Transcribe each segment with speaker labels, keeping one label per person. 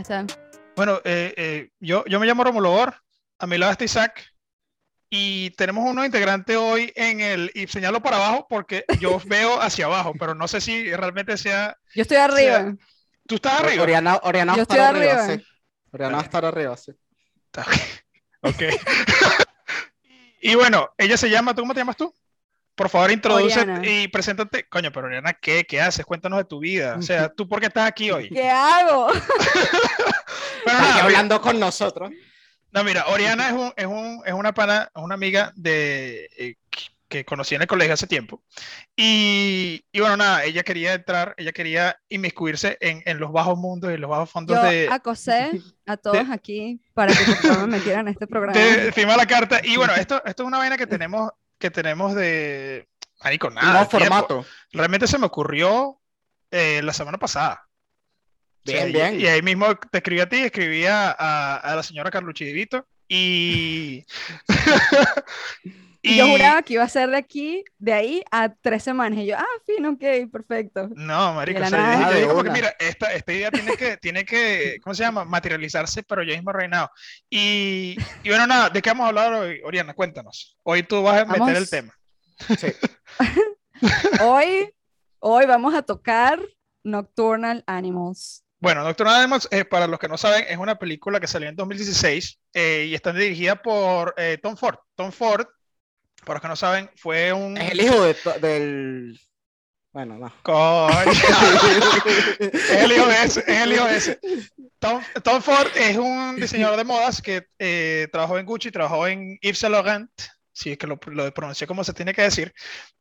Speaker 1: Está.
Speaker 2: Bueno, eh, eh, yo, yo me llamo Romulo Or, a mi lado está Isaac, y tenemos un nuevo integrante hoy en el, y señalo para abajo porque yo veo hacia abajo, pero no sé si realmente sea...
Speaker 1: Yo estoy arriba.
Speaker 2: ¿Tú estás arriba?
Speaker 3: Oriana, Oriana
Speaker 1: Yo estoy
Speaker 3: arriba,
Speaker 1: arriba.
Speaker 3: sí. Oriana va a estar arriba, sí.
Speaker 2: Ok. y bueno, ella se llama, ¿tú cómo te llamas tú? Por favor, introduce
Speaker 1: Oriana.
Speaker 2: y preséntate. Coño, pero Oriana, ¿qué? ¿Qué haces? Cuéntanos de tu vida. O sea, ¿tú por qué estás aquí hoy?
Speaker 1: ¿Qué hago?
Speaker 2: Bueno, nada,
Speaker 3: hablando con nosotros.
Speaker 2: No, mira, Oriana es, un, es, un, es una pana, es una amiga de, eh, que conocí en el colegio hace tiempo. Y, y bueno, nada, ella quería entrar, ella quería inmiscuirse en, en los bajos mundos y los bajos fondos
Speaker 1: Yo
Speaker 2: de,
Speaker 1: acosé a todos aquí para que por favor me metieran en este programa.
Speaker 2: de firmar la carta. Y bueno, esto, esto es una vaina que tenemos, que tenemos de... Marico, nada.
Speaker 3: nuevo
Speaker 2: tiempo.
Speaker 3: formato.
Speaker 2: Realmente se me ocurrió eh, la semana pasada. O sea,
Speaker 3: Bien,
Speaker 2: y-
Speaker 3: bien.
Speaker 2: Y, ahí mismo te escribí a ti, escribí a, a- a la señora Carlucci Divito y...
Speaker 1: Y yo juraba que iba a ser de aquí, de ahí a tres semanas. Y yo, ah, fin, ok, perfecto.
Speaker 2: No, marico, o sea, yo
Speaker 1: nada.
Speaker 2: dije- yo
Speaker 3: Ah, de
Speaker 2: dije como que,
Speaker 3: una.
Speaker 2: mira, esta, esta idea tiene que, tiene que, ¿cómo se llama? Materializarse, pero yo mismo reinado. Y, y bueno, nada, ¿de qué vamos a hablar hoy, Oriana? Cuéntanos. Hoy tú vas a meter
Speaker 1: Vamos.
Speaker 2: el tema.
Speaker 3: Sí.
Speaker 1: Hoy, hoy vamos a tocar Nocturnal Animals.
Speaker 2: Bueno, Doctor Animals, eh, para los que no saben, es una película que salió en 2016 eh, y está dirigida por eh, Tom Ford. Tom Ford, para los que no saben, fue un...
Speaker 3: Es el hijo de del. Bueno, no.
Speaker 2: Coño. Es el hijo de ese, es el hijo de ese. Tom, Tom Ford es un diseñador de modas que eh, trabajó en Gucci, trabajó en Yves Saint Laurent, si es que lo, lo pronuncié como se tiene que decir.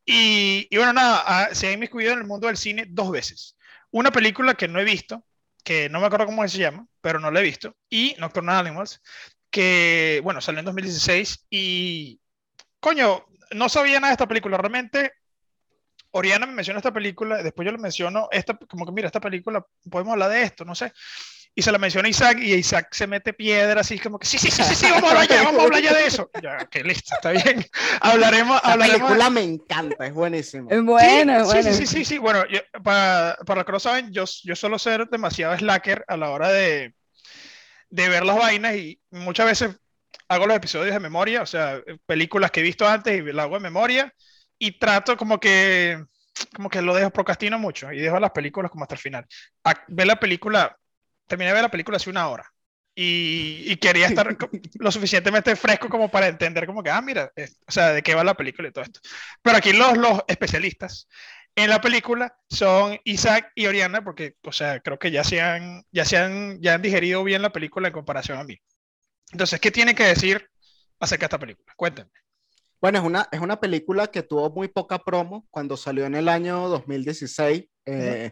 Speaker 2: Y, y bueno, nada, se ha inmiscuido en el mundo del cine dos veces. Una película que no he visto, que no me acuerdo cómo se llama, pero no la he visto, y Nocturnal Animals, que, bueno, salió en 2016 y, coño, no sabía nada de esta película. Realmente Oriana me menciona esta película, después yo le menciono esta, como que mira, esta película, podemos hablar de esto, no sé. Y se la menciona a Isaac y Isaac se mete piedra así como que sí, sí, sí, sí, sí, vamos a hablar ya, vamos a hablar ya de eso. Ya, ok, listo, está bien. Hablaremos,
Speaker 3: La
Speaker 2: hablaremos.
Speaker 3: película me encanta, es buenísima.
Speaker 1: Es buena,
Speaker 2: sí,
Speaker 1: buena.
Speaker 2: sí, sí, sí, sí, sí. Bueno, yo- para, para los que no saben, yo, yo suelo ser demasiado slacker a la hora de, de ver las vainas y muchas veces hago los episodios de memoria, o sea, películas que he visto antes y las hago de memoria y trato como que, como que lo dejo, procrastino mucho y dejo las películas como hasta el final. A- ver la película, terminé de ver la película hace una hora. Y, y quería estar lo suficientemente fresco como para entender como que, ah, mira, es- o sea, de qué va la película y todo esto. Pero aquí los, los especialistas en la película son Isaac y Oriana, porque, o sea, creo que ya se han, ya se han, ya han digerido bien la película en comparación a mí. Entonces, ¿qué tiene que decir acerca de esta película? Cuéntenme.
Speaker 3: Bueno, es una, es una película que tuvo muy poca promo cuando salió en el año 2016. eh,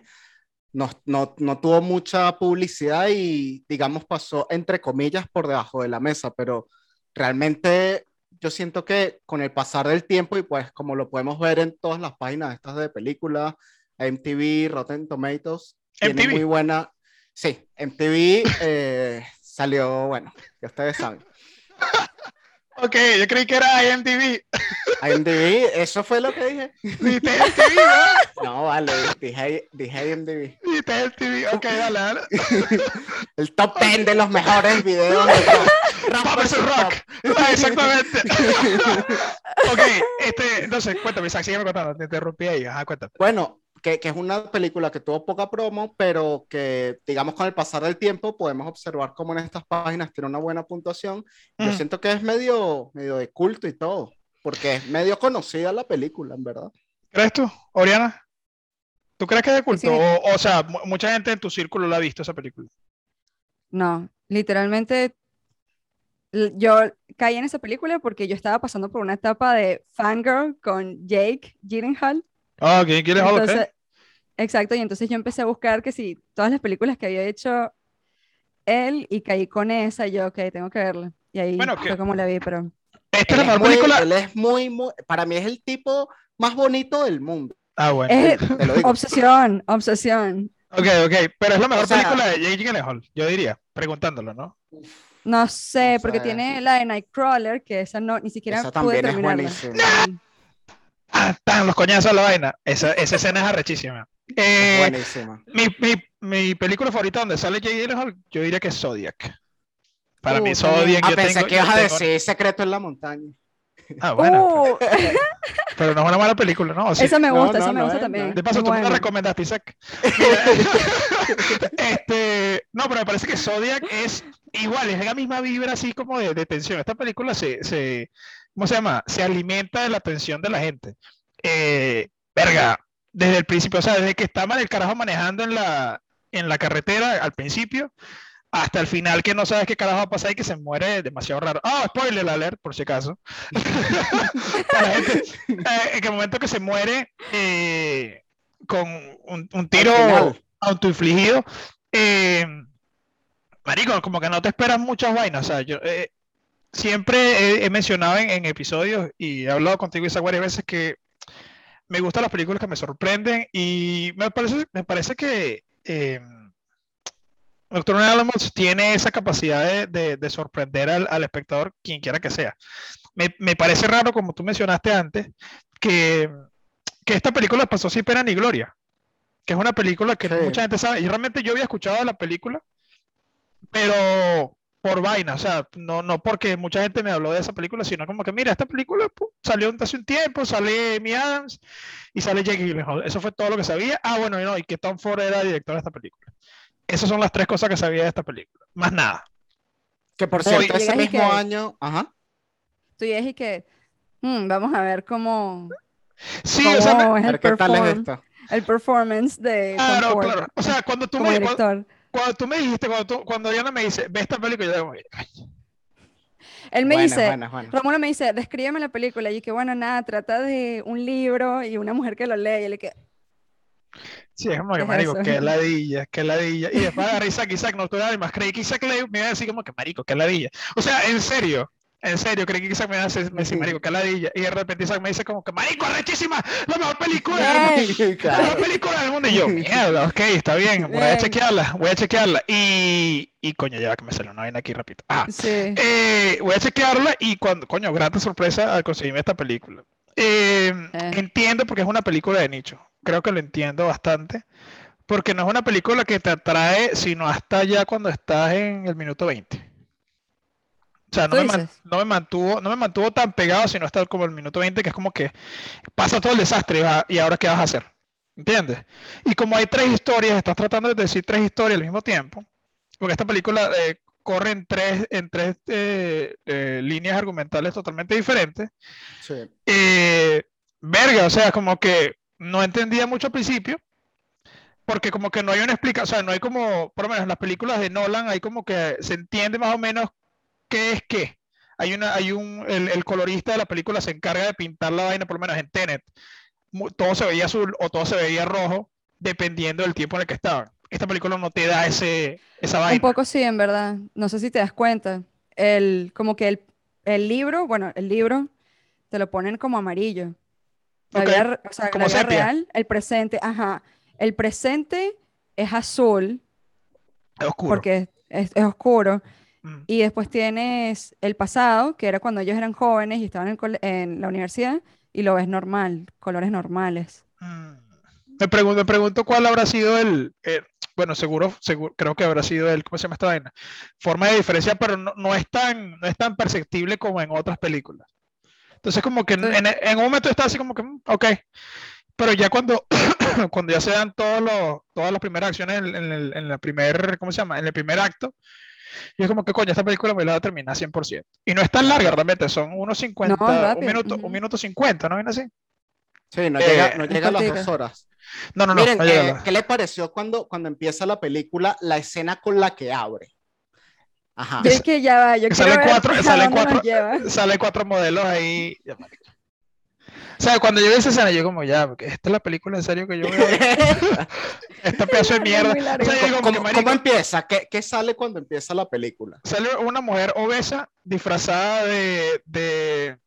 Speaker 3: no, no, no tuvo mucha publicidad y, digamos, pasó entre comillas por debajo de la mesa, pero realmente yo siento que con el pasar del tiempo y pues como lo podemos ver en todas las páginas estas de películas, MTV, Rotten Tomatoes, tiene
Speaker 2: MTV.
Speaker 3: muy buena... Sí, MTV eh, salió, bueno, ya ustedes saben.
Speaker 2: Ok, yo creí que era IMDb.
Speaker 3: IMDb, eso fue lo que dije.
Speaker 2: Dijiste MTV,
Speaker 3: No, vale, dije, dije IMDb.
Speaker 2: ¿no? Dijiste MTV. Ok, dale, dale.
Speaker 3: El top 10 de los mejores videos de rock.
Speaker 2: Ah, exactamente. ok, este, entonces, cuéntame, Isaac, sígueme contando. Te interrumpí ahí. Ajá, cuéntame.
Speaker 3: Bueno, que, que es una película que tuvo poca promo, pero que, digamos, con el pasar del tiempo podemos observar cómo en estas páginas tiene una buena puntuación. Yo
Speaker 2: Mm.
Speaker 3: siento que es medio, medio de culto y todo, porque es medio conocida la película, en verdad.
Speaker 2: ¿Crees tú, Oriana? ¿Tú crees que es de culto?
Speaker 1: Sí.
Speaker 2: O, o sea, mu- mucha gente en tu círculo la ha visto esa película.
Speaker 1: No, literalmente yo caí en esa película porque yo estaba pasando por una etapa de fangirl con Jake Gyllenhaal.
Speaker 2: Ah, ok, ¿quieres Hall of Fame?
Speaker 1: Entonces, exacto, y entonces yo empecé a buscar que sí, todas las películas que había hecho él y caí con esa, y yo, ok, tengo que verla. Y ahí
Speaker 2: Bueno, que-
Speaker 1: fue como la vi, pero
Speaker 2: Esta es
Speaker 3: Él
Speaker 2: la
Speaker 3: es, muy,
Speaker 2: película.
Speaker 3: él es muy, muy, para mí es el tipo más bonito del mundo,
Speaker 2: Ah, bueno.
Speaker 1: es
Speaker 3: te lo digo.
Speaker 1: obsesión, obsesión.
Speaker 2: Ok, ok, pero es la mejor
Speaker 3: O sea-
Speaker 2: película de Jake Gyllenhaal, yo diría, preguntándolo, ¿no?
Speaker 1: No sé,
Speaker 3: No
Speaker 1: porque tiene la de Nightcrawler, que esa no, ni siquiera
Speaker 3: Esa
Speaker 1: pude
Speaker 3: también es
Speaker 1: terminarla.
Speaker 3: buenísima.
Speaker 2: Ah, tan los coñazos de la vaina. Esa, esa escena es arrechísima. Eh,
Speaker 3: buenísima.
Speaker 2: mi, mi, mi película favorita donde sale Jake Gyllenhaal, yo diría que es Zodiac. Para mí Zodiac
Speaker 3: Ah,
Speaker 2: yo
Speaker 3: pensé
Speaker 2: tengo-
Speaker 3: que ibas a
Speaker 2: tengo-
Speaker 3: decir Secreto en la Montaña.
Speaker 2: Ah, bueno,
Speaker 1: Uh,
Speaker 2: pero no es una mala película, ¿no?
Speaker 1: Esa me gusta,
Speaker 3: no,
Speaker 1: esa me
Speaker 3: no
Speaker 1: gusta
Speaker 3: es,
Speaker 1: también.
Speaker 2: De paso,
Speaker 1: Muy
Speaker 2: tú me la recomendaste, Isaac. Este, no, pero me parece que Zodiac es igual, es la misma vibra así como de, de tensión. Esta película se, se, ¿cómo se llama? Se alimenta de la tensión de la gente. Eh, verga, desde el principio, o sea, desde que está mal el carajo manejando en la, en la carretera al principio, hasta el final que no sabes qué carajo va a pasar y que se muere demasiado raro. Ah, spoiler alert, por si acaso. Gente, eh, en el momento que se muere eh, con un, un tiro autoinfligido, eh, marico, como que no te esperas muchas vainas. O sea, yo siempre he, he mencionado en, en episodios y he hablado contigo Isaac varias veces que me gustan las películas que me sorprenden y me parece, me parece que eh, Doctor Animals tiene esa capacidad de, de- de sorprender al, al espectador, quien quiera que sea. Me, me parece raro, como tú mencionaste antes, que, que esta película pasó sin pena ni gloria. Que es una película que
Speaker 3: Sí.
Speaker 2: mucha gente sabe. Y realmente yo había escuchado de la película, pero por vaina, o sea, no, no porque mucha gente me habló de esa película, sino como que, mira, esta película salió hace un tiempo, sale Amy Adams y sale Jake Gyllenhaal. Eso fue todo lo que sabía. Ah, bueno, y no, y que Tom Ford era director de esta película. Esas son las tres cosas que sabía de esta película. Más nada.
Speaker 3: Que por cierto, ese
Speaker 1: llegas y
Speaker 3: mismo
Speaker 1: que-
Speaker 3: año, ajá.
Speaker 1: Tú y y que "Hmm, vamos a ver cómo,
Speaker 2: Sí, o sea, me-
Speaker 1: cómo
Speaker 3: A
Speaker 1: es el,
Speaker 3: ver qué tal es
Speaker 1: perform-
Speaker 3: esta.
Speaker 1: el performance de Tom
Speaker 2: claro,
Speaker 1: Ford
Speaker 2: claro. O sea, cuando tú
Speaker 1: como
Speaker 2: me,
Speaker 1: director.
Speaker 2: cuando tú me dijiste, cuando, tú- cuando Diana me dice, ve esta película, yo digo, "Ay,
Speaker 1: Él me
Speaker 3: Buena,
Speaker 1: dice,
Speaker 3: buena,
Speaker 1: me dice, descríbeme la película. Y yo que bueno, nada, trata de un libro y una mujer que lo lee. Y él que,
Speaker 2: Sí, es como que, marico, qué ladilla, qué ladilla. Y después agarré Isaac, Isaac, no tú nada más. Creí que Isaac le, me iba a decir como que, marico, qué ladilla. O sea, en serio, en serio, creí que Isaac me decir, me decía, marico, qué ladilla. Y de repente Isaac me dice como que, marico, arrechísima, la mejor película del mundo. La mejor película del mundo. Y yo, mierda, ok, está bien, voy a chequearla, voy a chequearla. Y, y coño, ya que me salió una vaina aquí rapidito. Ah,
Speaker 1: sí.
Speaker 2: eh, voy a chequearla y cuando, coño, grata sorpresa al conseguirme esta película. Eh,
Speaker 1: Eh.
Speaker 2: Entiendo porque es una película de nicho. Creo que lo entiendo bastante. Porque no es una película que te atrae, sino hasta ya cuando estás en el minuto 20. O sea, no
Speaker 1: ¿Tú
Speaker 2: me, man- no me mantuvo, no me mantuvo tan pegado, sino hasta como el minuto 20, que es como que pasa todo el desastre y, va- y ahora qué vas a hacer. ¿Entiendes? Y como hay tres historias, estás tratando de decir tres historias al mismo tiempo, porque esta película eh, corre en tres, en tres eh, eh, líneas argumentales totalmente diferentes.
Speaker 3: Sí.
Speaker 2: Eh, verga, o sea, como que no entendía mucho al principio, porque como que no hay una explicación, o sea, no hay como, por lo menos en las películas de Nolan, hay como que se entiende más o menos qué es qué. Hay una, hay un, el, el colorista de la película se encarga de pintar la vaina, por lo menos en Tenet. Todo se veía azul o todo se veía rojo, dependiendo del tiempo en el que estaban. Esta película no te da ese, esa
Speaker 1: Un
Speaker 2: vaina.
Speaker 1: poco sí, en verdad. No sé si te das cuenta. El, como que el, el libro, bueno, el libro te lo ponen como amarillo. La
Speaker 2: Ok,
Speaker 1: vida o sea,
Speaker 2: como
Speaker 1: la vida
Speaker 2: sepia.
Speaker 1: real, el presente, ajá. El presente es azul
Speaker 2: Es oscuro.
Speaker 1: porque es, es oscuro.
Speaker 2: Mm.
Speaker 1: Y después tienes el pasado, que era cuando ellos eran jóvenes y estaban en, el en la universidad, y lo ves normal, colores normales.
Speaker 2: Mm. Me pregunto, me pregunto cuál habrá sido el, eh, bueno, seguro, seguro, creo que habrá sido el, ¿cómo se llama esta vaina? Forma de diferencia, pero no, no es tan, no es tan perceptible como en otras películas. Entonces, como que
Speaker 1: Sí.
Speaker 2: en- en un momento está así como que, mm, ok, pero ya cuando, cuando ya se dan todos los, todas las primeras acciones en, en el, en la primer, ¿cómo se llama? En el primer acto, y es como que, coño, esta película me la va a terminar 100%. Y no es tan larga realmente, son unos 50,
Speaker 1: No,
Speaker 2: un minuto,
Speaker 1: ujú.
Speaker 2: un minuto 50, ¿no? ¿Ven así?
Speaker 3: Sí, no
Speaker 2: Eh,
Speaker 3: llega, no llega a las dos horas.
Speaker 2: No, no, no,
Speaker 3: Miren,
Speaker 2: no
Speaker 3: eh,
Speaker 2: la-
Speaker 3: ¿qué le pareció cuando, cuando empieza la película, la escena con la que abre? Ajá.
Speaker 1: Yo es que ya va, yo ver
Speaker 2: cuatro,
Speaker 1: nos
Speaker 2: cuatro, salen cuatro modelos ahí. O sea, cuando yo vi esa escena, yo como ya, porque esta es la película en serio que yo veo. Esta pedazo de mierda. O sea, yo como
Speaker 3: ¿Cómo,
Speaker 2: marico,
Speaker 3: cómo empieza? ¿Qué, qué sale cuando empieza la película?
Speaker 2: sale una mujer obesa disfrazada de, de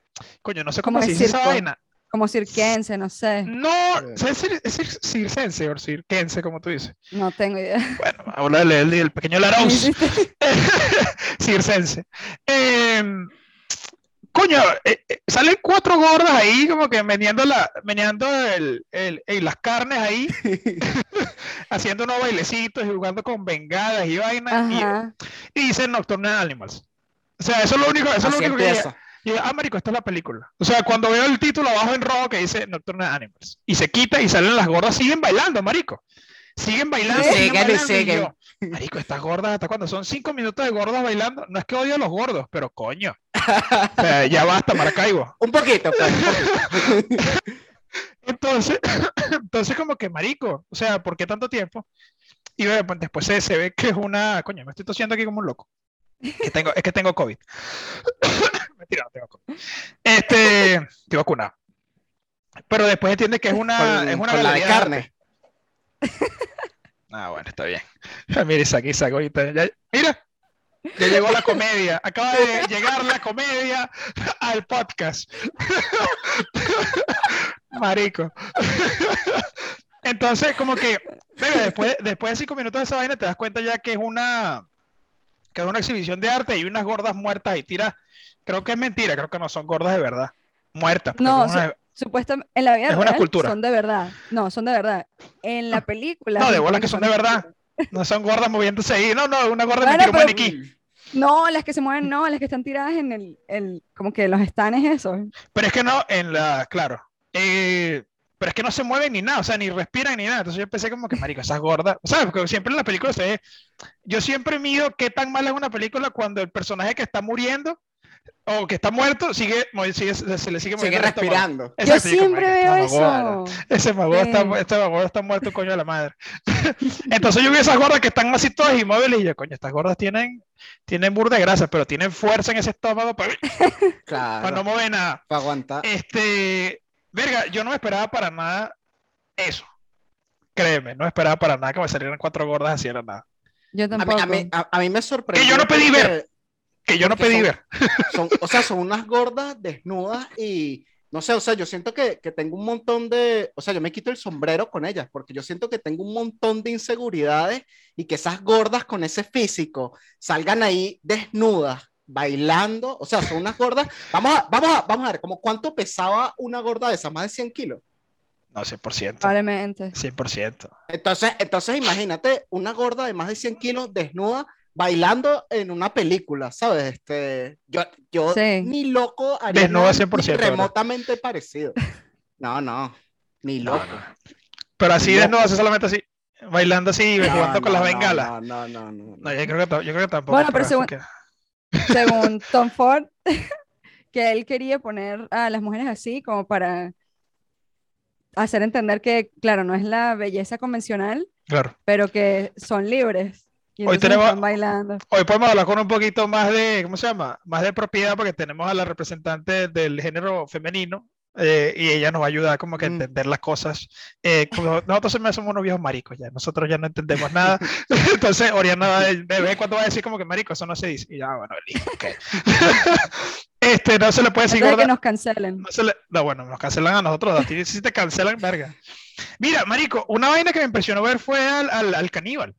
Speaker 2: coño, no sé cómo se dice esa vaina.
Speaker 1: Como cirquense, no sé.
Speaker 2: No, es, cir- es cir- circense o cirquense, como tú dices.
Speaker 1: No tengo idea.
Speaker 2: Bueno, habla del, del- pequeño
Speaker 1: hiciste-
Speaker 2: circense. Em, coño, eh, eh, salen cuatro gordas ahí como que meneando, la, meneando el, el- el- las carnes ahí, haciendo unos bailecitos y jugando con bengalas y vainas, y, y dicen Nocturnal Animals. O sea, eso es lo único, eso es lo único que
Speaker 3: empieza.
Speaker 2: y yo, ah, marico, esta es la película. O sea, cuando veo el título abajo en rojo que dice Nocturnal Animals y se quita y salen las gordas, siguen bailando, marico. Siguen bailando.
Speaker 3: Sí,
Speaker 2: siguen
Speaker 3: y
Speaker 2: yo, marico, estas gordas, ¿hasta cuando Son cinco minutos de gordas bailando. No es que odio a los gordos, pero coño. O sea, ya basta, Maracaibo.
Speaker 3: Un poquito, pues, un poquito.
Speaker 2: Entonces, entonces como que marico, o sea, ¿por qué tanto tiempo? Y ve, pues, después se, se ve que es una, coño, me estoy tosiendo aquí como un loco. Que tengo, es que tengo COVID. Mentira, no tengo COVID. Este, estoy vacunado. Pero después entiende que es una,
Speaker 3: Con,
Speaker 2: es una
Speaker 3: con la de carne.
Speaker 2: Ah, bueno, está bien. Mira, Isaac, Isaac, ahorita, ya- mira, ya llegó la comedia. Acaba de llegar la comedia al podcast. Marico. Entonces, como que, después, después de cinco minutos de esa vaina, te das cuenta ya que es una, que es una exhibición de arte y unas gordas muertas y tiras. Creo que es mentira, creo que no son gordas de verdad. Muertas.
Speaker 1: No,
Speaker 2: una-
Speaker 1: Supuestamente, en la vida
Speaker 2: Es una
Speaker 1: real son de verdad. No, son de verdad. En la película.
Speaker 2: No, de bolas que son de verdad. No son gordas moviéndose ahí. No, no, una gorda
Speaker 1: Bueno, pero-
Speaker 2: maniquí.
Speaker 1: No, las que se mueven, no, las que están tiradas en el, el como que los estanes esos.
Speaker 2: Pero es que no, en la, claro. eh, pero es que no se mueven ni nada, o sea, ni respiran ni nada. Entonces yo pensé como que, marico, esas gordas. O sea, porque siempre en la película se ve. Yo siempre mido qué tan mala es una película cuando el personaje que está muriendo o que está muerto sigue, sigue- se, se le sigue
Speaker 3: Sigue respirando.
Speaker 1: Yo
Speaker 2: Exacto,
Speaker 1: siempre
Speaker 2: "Marico,
Speaker 1: veo
Speaker 2: esta mamagorda".
Speaker 1: eso.
Speaker 2: Ese magor está, este magor está muerto, coño de la madre. Entonces yo vi esas gordas que están así todas inmóviles y yo, coño, estas gordas tienen, tienen burda de grasa, pero tienen fuerza en ese estómago para, para no mover nada.
Speaker 3: Para aguantar.
Speaker 2: Este, verga, yo no me esperaba para nada eso. Créeme, no esperaba para nada que me salieran cuatro gordas así de la nada.
Speaker 1: Yo
Speaker 3: A mí,
Speaker 1: tampoco.
Speaker 3: a, mí, a- a mí me sorprendió.
Speaker 2: yo no pedí ver. Que yo no pedí
Speaker 3: son-
Speaker 2: ver.
Speaker 3: Son, o sea, son unas gordas desnudas y no sé, o sea, yo siento que, que tengo un montón de, o sea, yo me quito el sombrero con ellas porque yo siento que tengo un montón de inseguridades y que esas gordas con ese físico salgan ahí desnudas, bailando, o sea, son unas gordas. Vamos a, vamos a, vamos a ver, como cuánto pesaba una gorda de esas, más de 100 kilos.
Speaker 2: No, 100%.
Speaker 1: Probablemente.
Speaker 2: 100%.
Speaker 3: Entonces, entonces imagínate una gorda de más de 100 kilos desnuda bailando en una película, ¿sabes? Este, yo, yo
Speaker 1: Sí.
Speaker 3: ni loco haría
Speaker 2: Desnuda
Speaker 3: nada
Speaker 2: 100%,
Speaker 3: ni
Speaker 2: ¿verdad?
Speaker 3: remotamente parecido. No, no, ni loco.
Speaker 2: no. Pero así
Speaker 3: Loco.
Speaker 2: desnudo, así solamente así, bailando así,
Speaker 3: No,
Speaker 2: jugando con las
Speaker 3: no,
Speaker 2: bengalas.
Speaker 3: No, no, no, no.
Speaker 2: No, yo creo que, yo creo que tampoco.
Speaker 1: Bueno, pero según-
Speaker 2: que-
Speaker 1: Según Tom Ford, que él quería poner a las mujeres así como para hacer entender que, claro, no es la belleza convencional,
Speaker 2: Claro.
Speaker 1: pero que son libres. Y
Speaker 2: Hoy tenemos-
Speaker 1: están bailando.
Speaker 2: Hoy podemos hablar con un poquito más de, ¿cómo se llama? Más de propiedad porque tenemos a la representante del género femenino eh, y ella nos va a ayudar como que a
Speaker 3: Mm.
Speaker 2: entender las cosas. Eh, como nosotros somos unos viejos maricos ya, nosotros ya no entendemos nada. Entonces Oriana va de, de vez en cuando va a decir como que marico, eso no se dice. Y ya, bueno, listo, ok. este, no se le puede decir
Speaker 1: de que
Speaker 2: gorda.
Speaker 1: nos cancelen.
Speaker 2: No, se le- no, bueno, nos cancelan a nosotros, a ti sí te cancelan, verga. Mira, marico, una vaina que me impresionó ver fue al, al, al caníbal,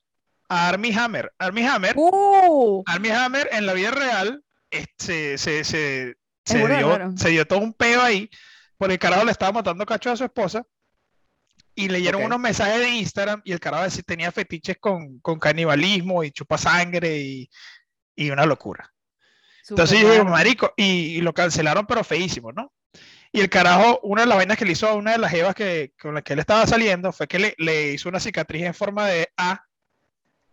Speaker 2: a Armie Hammer. Armie Hammer
Speaker 1: ¡Uh!
Speaker 2: Armie Hammer en la vida real este, se, se, se dio,
Speaker 1: raro.
Speaker 2: se dio todo un peo ahí, por el carajo le estaba matando cacho a su esposa y leyeron
Speaker 3: Ok.
Speaker 2: unos mensajes de Instagram y el carajo decía- tenía fetiches con, con canibalismo y chupa sangre y, y una locura. Entonces
Speaker 1: Súper
Speaker 2: yo digo, marico, y, y lo cancelaron pero feísimo, ¿no? Y el carajo, una de las vainas que le hizo a una de las jevas que, con las que él estaba saliendo fue que le, le hizo una cicatriz en forma de A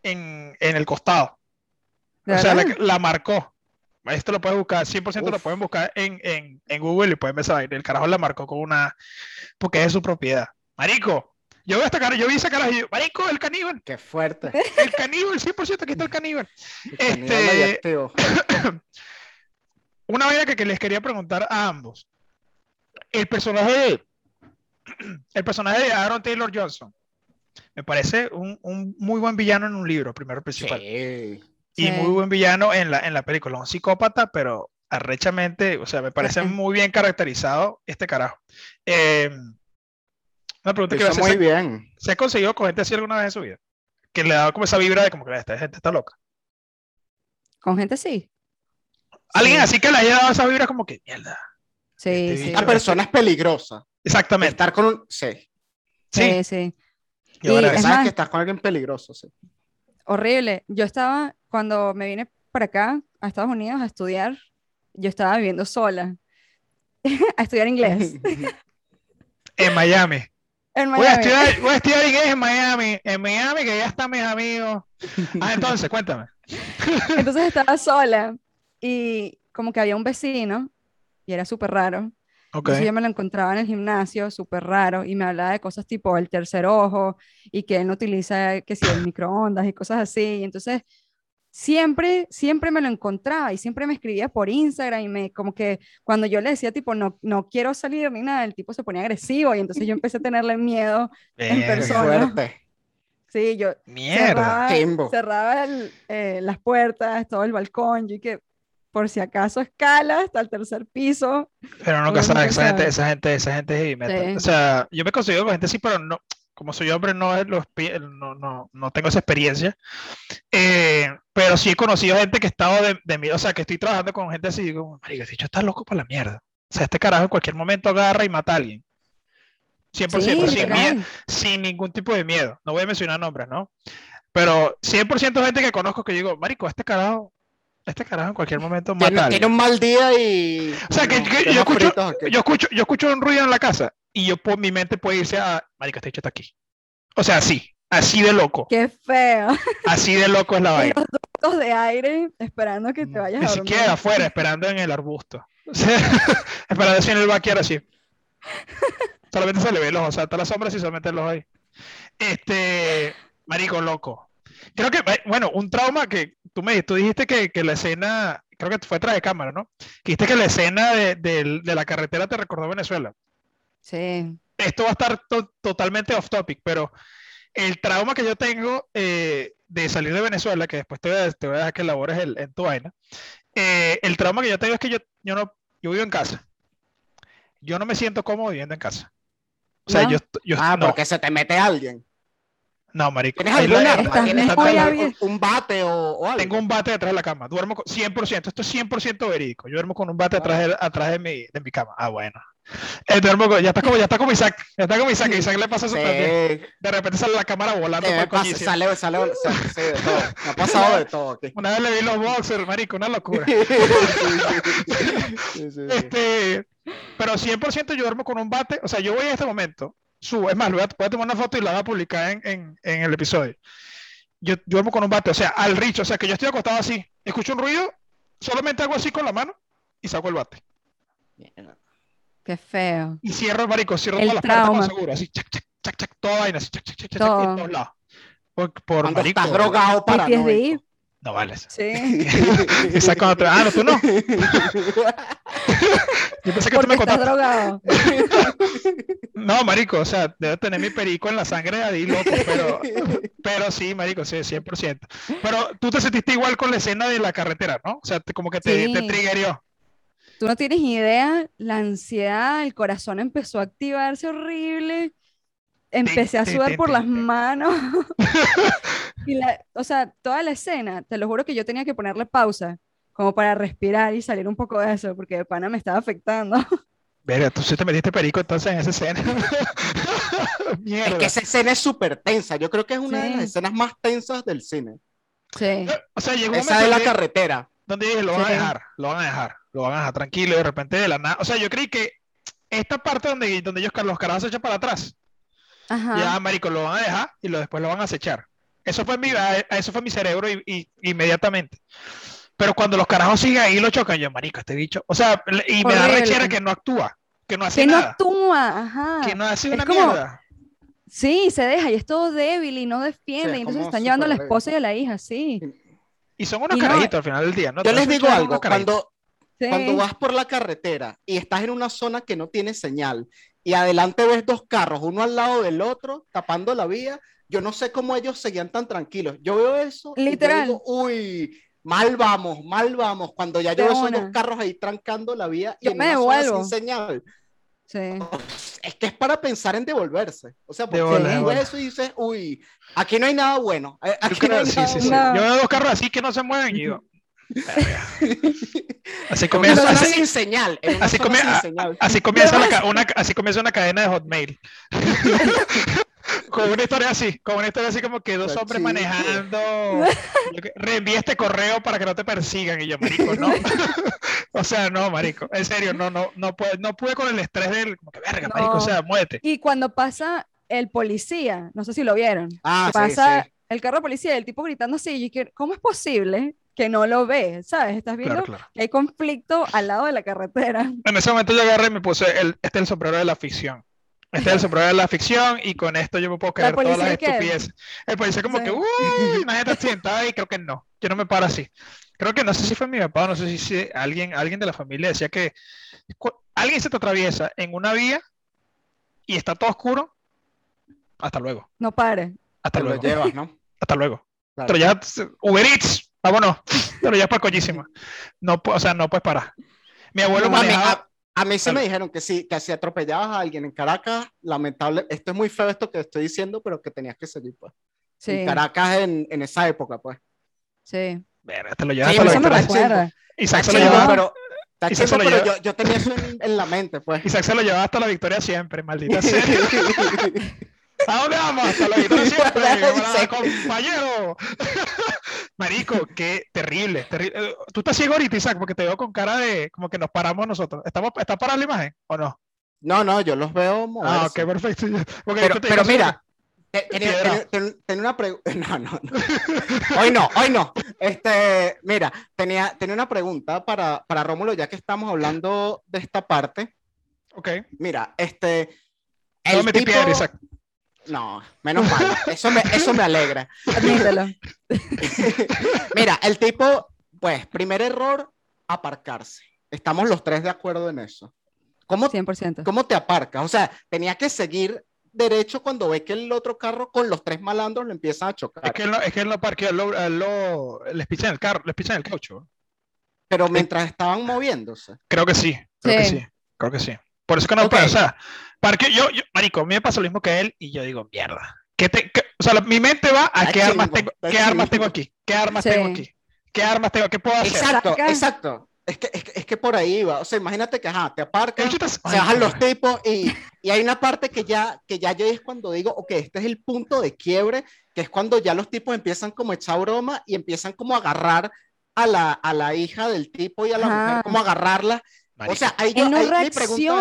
Speaker 2: en, en el costado.
Speaker 1: ¿De
Speaker 2: O sea, la, marcó. Esto lo pueden buscar, 100% lo pueden buscar en, en, en Google y pueden ver vaina. El carajo la marcó con una. porque es de su propiedad. Marico, yo vi esta cara, yo vi esa cara y yo, Marico, el caníbal,
Speaker 3: Qué fuerte.
Speaker 2: el caníbal, 100% aquí está el caníbal.
Speaker 3: Caníbal
Speaker 2: Este-
Speaker 3: radioactivo.
Speaker 2: Una vaina que, que les quería preguntar a ambos. El personaje de. El personaje de Aaron Taylor Johnson. Me parece un, un muy buen villano en un libro, primero principal.
Speaker 3: Sí.
Speaker 2: y
Speaker 1: Sí.
Speaker 2: muy buen villano en la, en la película. Un psicópata, pero arrechamente, o sea, me parece muy bien caracterizado este carajo. Eh, una pregunta
Speaker 3: Lo
Speaker 2: que iba a
Speaker 3: hizo
Speaker 2: hacer,
Speaker 3: muy
Speaker 2: ¿se,
Speaker 3: bien.
Speaker 2: se ha conseguido con gente así alguna vez en su vida? Que le ha dado como esa vibra de como que esta gente está loca.
Speaker 1: Con gente sí.
Speaker 2: Alguien
Speaker 1: Sí.
Speaker 2: así que le haya dado esa vibra como que, mierda.
Speaker 1: Sí,
Speaker 2: Este
Speaker 1: sí.
Speaker 3: La persona es peligrosa.
Speaker 2: Exactamente.
Speaker 3: Estar con un... Sí.
Speaker 1: Sí, sí.
Speaker 2: Y ahora
Speaker 3: Sabes
Speaker 1: más-
Speaker 3: que estás con alguien peligroso, sí.
Speaker 1: Horrible. Yo estaba, cuando me vine para acá, a Estados Unidos, a estudiar, yo estaba viviendo sola, a estudiar inglés
Speaker 2: en Miami.
Speaker 1: en
Speaker 2: Voy a,
Speaker 1: Miami.
Speaker 2: estudiar, voy a estudiar inglés en Miami. En Miami, que ya están mis amigos. Ah, entonces, cuéntame.
Speaker 1: Entonces estaba sola y como que había un vecino y era súper raro.
Speaker 2: Ok.
Speaker 1: Entonces yo me lo encontraba en el gimnasio, súper raro, y me hablaba de cosas tipo el tercer ojo y que él no utiliza, que si el microondas y cosas así. Y entonces siempre, siempre me lo encontraba y siempre me escribía por Instagram y me, como que cuando yo le decía tipo, no, no quiero salir ni nada, el tipo se ponía agresivo y entonces yo empecé a tenerle miedo. en persona.
Speaker 3: fuerte.
Speaker 1: Sí, yo
Speaker 2: Mierda.
Speaker 1: cerraba, cerraba el, eh, las puertas, todo el balcón, y que por si acaso escala hasta el tercer piso.
Speaker 2: Pero nunca sabe, esa gente, esa gente, esa gente es heavy metal.
Speaker 1: Sí.
Speaker 2: O sea, yo me consigo con gente así, pero no, como soy hombre, no, es los no, no, no tengo esa experiencia. Eh, pero sí he conocido gente que ha estado de, de mí, o sea, que estoy trabajando con gente así, y digo, marica, si yo está loco para la mierda. O sea, este carajo en cualquier momento agarra y mata a alguien. 100%,
Speaker 1: Sí,
Speaker 2: sin, mie-
Speaker 1: literal.
Speaker 2: sin ningún tipo de miedo. No voy a mencionar nombres, ¿no? Pero 100% gente que conozco que digo, marico, este carajo, este carajo en cualquier momento mata a
Speaker 3: Tiene,
Speaker 2: alguien.
Speaker 3: tiene un mal día y...
Speaker 2: O sea, que,
Speaker 3: no,
Speaker 2: que
Speaker 3: deja
Speaker 2: yo, escucho, yo, escucho, yo escucho un ruido en la casa y yo por mi mente puede irse a, marica, este hecho está aquí. O sea, así, así de loco,
Speaker 1: Qué feo.
Speaker 2: así de loco es la vaina.
Speaker 1: los ductos de aire esperando que te vayas
Speaker 2: Ni
Speaker 1: a dormir.
Speaker 2: siquiera afuera, esperando en el arbusto. O sea, esperando así en el backyard así. Solamente se le ve el ojo, o sea, todas las sombras y solamente el ojo ahí. Este, marico, loco. Creo que, eh, bueno, un trauma que tú me tú dijiste que, que la escena, creo que fue tras de cámara, ¿no? Que dijiste que la escena de, del- de la carretera te recordó Venezuela.
Speaker 1: Sí.
Speaker 2: esto va a estar to- totalmente off topic, pero el trauma que yo tengo eh, de salir de Venezuela, que después te voy a, te voy a dejar que elabores el, en tu vaina, eh, el trauma que yo tengo es que yo, yo no, yo vivo en casa. Yo no me siento cómodo viviendo en casa. O sea,
Speaker 1: ¿No?
Speaker 2: yo, yo
Speaker 3: Ah,
Speaker 2: no,
Speaker 3: porque se te mete alguien.
Speaker 2: No, marico.
Speaker 3: ¿Tienes alguna?
Speaker 1: Estás
Speaker 3: ¿Tienes un, un bate o, o algo?
Speaker 2: Tengo un bate detrás de la cama. Duermo con, 100%, esto es 100% verídico. Yo duermo con un bate atrás de, atrás de, mi, de mi cama. Ah, bueno. Eh, duermo con- ya está como, ya está como Isaac. Ya está como Isaac. Isaac le pasa eso
Speaker 3: Sí,
Speaker 2: también. De repente sale la cámara volando
Speaker 3: sí, pasa, sale, sale, sale, sí, de todo. Me ha pasado de todo.
Speaker 2: Una vez le vi los boxers, marico, una locura.
Speaker 3: Sí.
Speaker 2: Este, pero 100% yo duermo con un bate. O sea, yo voy en este momento, subo, es más, voy a, voy a tomar una foto y la voy a publicar en, en, en el episodio. Yo, yo duermo con un bate, o sea, al richo, o sea, que yo estoy acostado así, escucho un ruido, solamente hago así con la mano y saco el bate.
Speaker 1: Qué feo.
Speaker 2: Y cierro, marico, cierro
Speaker 1: El
Speaker 2: todas las puertas con seguro, así, chac, chac, chac, chac, toda vaina, así, chac, chac, chac, chac, en todos lados. Por, por
Speaker 3: Cuando
Speaker 2: marico.
Speaker 3: estás drogado
Speaker 1: PTSD.
Speaker 3: paranoico.
Speaker 2: No vale eso.
Speaker 1: Sí.
Speaker 2: Esa cuando te- Ah, no, tú no. Yo pensé que tú me
Speaker 1: estás
Speaker 2: contaste.
Speaker 1: drogado.
Speaker 2: No, marico, o sea, debo tener mi perico en la sangre ahí, loco, pero, pero sí, marico, sí, 100%. Pero tú te sentiste igual con la escena de la carretera, ¿no? O sea, te- como que te, te
Speaker 1: Sí.
Speaker 2: triggerió.
Speaker 1: Tú no tienes idea, la ansiedad, el corazón empezó a activarse horrible. Empecé a sudar por las manos. Y la, o sea, toda la escena, te lo juro que yo tenía que ponerle pausa, como para respirar y salir un poco de eso, porque de pana me estaba afectando.
Speaker 2: Verga, tú sí te metiste perico entonces en esa escena.
Speaker 3: Es
Speaker 2: Mierda.
Speaker 3: que esa escena es súper tensa. Yo creo que es una de las
Speaker 1: Sí.
Speaker 3: escenas más tensas del cine.
Speaker 1: Sí.
Speaker 2: O sea, llegó un
Speaker 3: Esa de la
Speaker 2: donde-
Speaker 3: carretera.
Speaker 2: donde dije, lo van a
Speaker 1: Sí.
Speaker 2: dejar, lo van a dejar, lo van a dejar tranquilo y de repente de la nada. O sea, yo creí que esta parte donde, donde ellos, los carajos se echan para atrás,
Speaker 1: Ajá.
Speaker 2: Ya, marico, lo van a dejar y lo, después lo van a acechar. Eso fue mi, a- a- eso fue mi cerebro y, y- inmediatamente. Pero cuando los carajos siguen ahí lo chocan, yo, marico, este bicho. O sea, y me da rechera que no actúa, que no hace
Speaker 1: que no
Speaker 2: nada,
Speaker 1: actúa, ajá.
Speaker 2: que no hace
Speaker 1: Es
Speaker 2: una
Speaker 1: como-
Speaker 2: mierda.
Speaker 1: Sí, se deja y es todo débil y no defiende.
Speaker 3: Sí,
Speaker 1: y entonces están llevando a la esposa y a la hija, sí.
Speaker 2: Y son unos
Speaker 1: y no-
Speaker 2: carajitos al final del día, ¿no?
Speaker 3: Yo les digo algo, cuando,
Speaker 1: Sí.
Speaker 3: cuando vas por la carretera y estás en una zona que no tiene señal y adelante ves dos carros, uno al lado del otro, tapando la vía, yo no sé cómo ellos seguían tan tranquilos. Yo veo eso y yo
Speaker 1: Literal.
Speaker 3: digo, uy, mal vamos, mal vamos. Cuando ya yo veo esos dos carros ahí trancando la vía y
Speaker 1: Yo
Speaker 3: en
Speaker 1: me
Speaker 3: una zona
Speaker 1: devuelvo.
Speaker 3: sin señal,
Speaker 1: Sí.
Speaker 3: es que es para pensar en devolverse. O sea, porque
Speaker 1: de
Speaker 3: ves eso y dices, uy, aquí no hay nada bueno. eh,
Speaker 2: Yo
Speaker 3: Aquí no
Speaker 2: creo-
Speaker 3: hay
Speaker 2: sí,
Speaker 3: nada
Speaker 2: sí, sí.
Speaker 3: bueno".
Speaker 1: No.
Speaker 2: Yo veo dos carros así que no se mueven y. Así comienza, así,
Speaker 3: sin señal.
Speaker 2: así come-
Speaker 3: sin
Speaker 2: a-
Speaker 3: señal.
Speaker 2: así comienza la ca- una, así comienza una cadena de Hotmail. con una historia así, con una historia así como que dos hombres manejando. Reenvía este correo para que no te persigan. Y yo, marico, no. o sea, no, marico. En serio, no, no, no pude, no pude con el estrés del, como que verga, marico, o
Speaker 1: No.
Speaker 2: sea, muévete.
Speaker 1: Y cuando pasa el policía, no sé si lo vieron,
Speaker 3: Ah,
Speaker 1: que
Speaker 3: sí,
Speaker 1: pasa
Speaker 3: sí.
Speaker 1: el carro de policía y el tipo gritando así, y ¿cómo es posible que no lo ve? ¿Sabes? Estás viendo
Speaker 2: Claro, claro.
Speaker 1: que hay conflicto al lado de la carretera.
Speaker 2: En ese momento yo agarré y me puse el, este es el sombrero de la ficción. Este es el sombrero de la ficción y con esto yo me puedo creer todas las estupideces. El policía como
Speaker 1: Sí.
Speaker 2: que, uy, una gente accidentada y creo que no. Yo no me paro así. Creo que no sé si fue mi papá, no sé si, si alguien, alguien de la familia decía que alguien se te atraviesa en una vía y está todo oscuro. Hasta luego.
Speaker 1: No pare.
Speaker 2: Hasta
Speaker 3: Te lo
Speaker 2: luego.
Speaker 3: llevas, ¿no?
Speaker 2: Hasta luego.
Speaker 3: Claro.
Speaker 2: Pero ya, Uber Eats, vámonos. Pero ya es para coñísima. No, o sea, no puedes parar. Mi abuelo
Speaker 3: a, mí,
Speaker 2: manejaba.
Speaker 3: a- a mí sí
Speaker 2: Dale.
Speaker 3: me dijeron que sí, que si atropellabas a alguien en Caracas, lamentable, esto es muy feo esto que estoy diciendo, pero que tenías que seguir, pues.
Speaker 1: Sí,
Speaker 3: En Caracas en, en esa época, pues.
Speaker 1: sí.
Speaker 2: Verga, te lo llevas
Speaker 3: Sí,
Speaker 2: hasta la. Isaac se lo llevaba.
Speaker 3: pero, chimbo,
Speaker 2: se lo
Speaker 3: pero
Speaker 2: lleva-
Speaker 3: yo, yo tenía eso en, en la mente, pues.
Speaker 2: Isaac se lo lleva hasta la victoria siempre, maldita sea. ¿A dónde vamos? Hasta la victoria siempre,
Speaker 3: Isaac.
Speaker 2: compañero. Marico, qué terrible, terrible. Eh, Tú estás ciego ahorita, Isaac, porque te veo con cara de como que nos paramos nosotros. ¿Estamos, ¿Está parada la imagen o no?
Speaker 3: No, no, yo los veo moverse.
Speaker 2: Ah, ok, perfecto.
Speaker 3: Pero,
Speaker 2: te
Speaker 3: mira, te- tenía, ten- una pregunta. No, no, no. Hoy no, hoy no. Este, mira, tenía, tenía una pregunta para, para Rómulo, ya que estamos hablando de esta parte.
Speaker 2: Ok,
Speaker 3: Mira, este.
Speaker 2: no
Speaker 3: El
Speaker 2: metí
Speaker 3: tipo...
Speaker 2: piedra, Isaac.
Speaker 3: No, menos mal. Eso me, eso me alegra.
Speaker 1: Admítelo.
Speaker 3: Mira, el tipo, pues, primer error, aparcarse. Estamos los tres de acuerdo en eso. ¿Cómo,
Speaker 1: 100%.
Speaker 3: ¿Cómo te aparcas? O sea, tenía que seguir derecho cuando ve que el otro carro con los tres malandros lo empiezan a chocar.
Speaker 2: Es que él no, es que él no parquea, él lo, él lo- les pichan el carro, les pichan el caucho.
Speaker 3: Pero mientras estaban moviéndose.
Speaker 2: Creo que sí, creo que
Speaker 1: sí,
Speaker 2: creo que sí. Por eso que no
Speaker 3: Ok.
Speaker 2: puedo, o sea, parque, yo, yo, marico, a mí me pasa lo mismo que a él y yo digo, mierda. ¿Qué te, qué- o sea, la- mi mente va a qué armas tengo, qué armas tengo aquí, qué armas
Speaker 1: Sí.
Speaker 2: tengo aquí, qué armas tengo, qué puedo hacer.
Speaker 3: Exacto, exacto. Es que, es, que, es que por ahí va. O sea, imagínate que ajá, te
Speaker 2: chiste es-
Speaker 3: se bajan los tipos y, y hay una parte que ya, que ya yo es cuando digo, ok, este es el punto de quiebre, que es cuando ya los tipos empiezan como a echar broma y empiezan como a agarrar a la, a la hija del tipo y a la
Speaker 1: Ajá.
Speaker 3: mujer, como a agarrarla. O sea, ahí yo,
Speaker 1: no
Speaker 3: ahí mi pregunta es,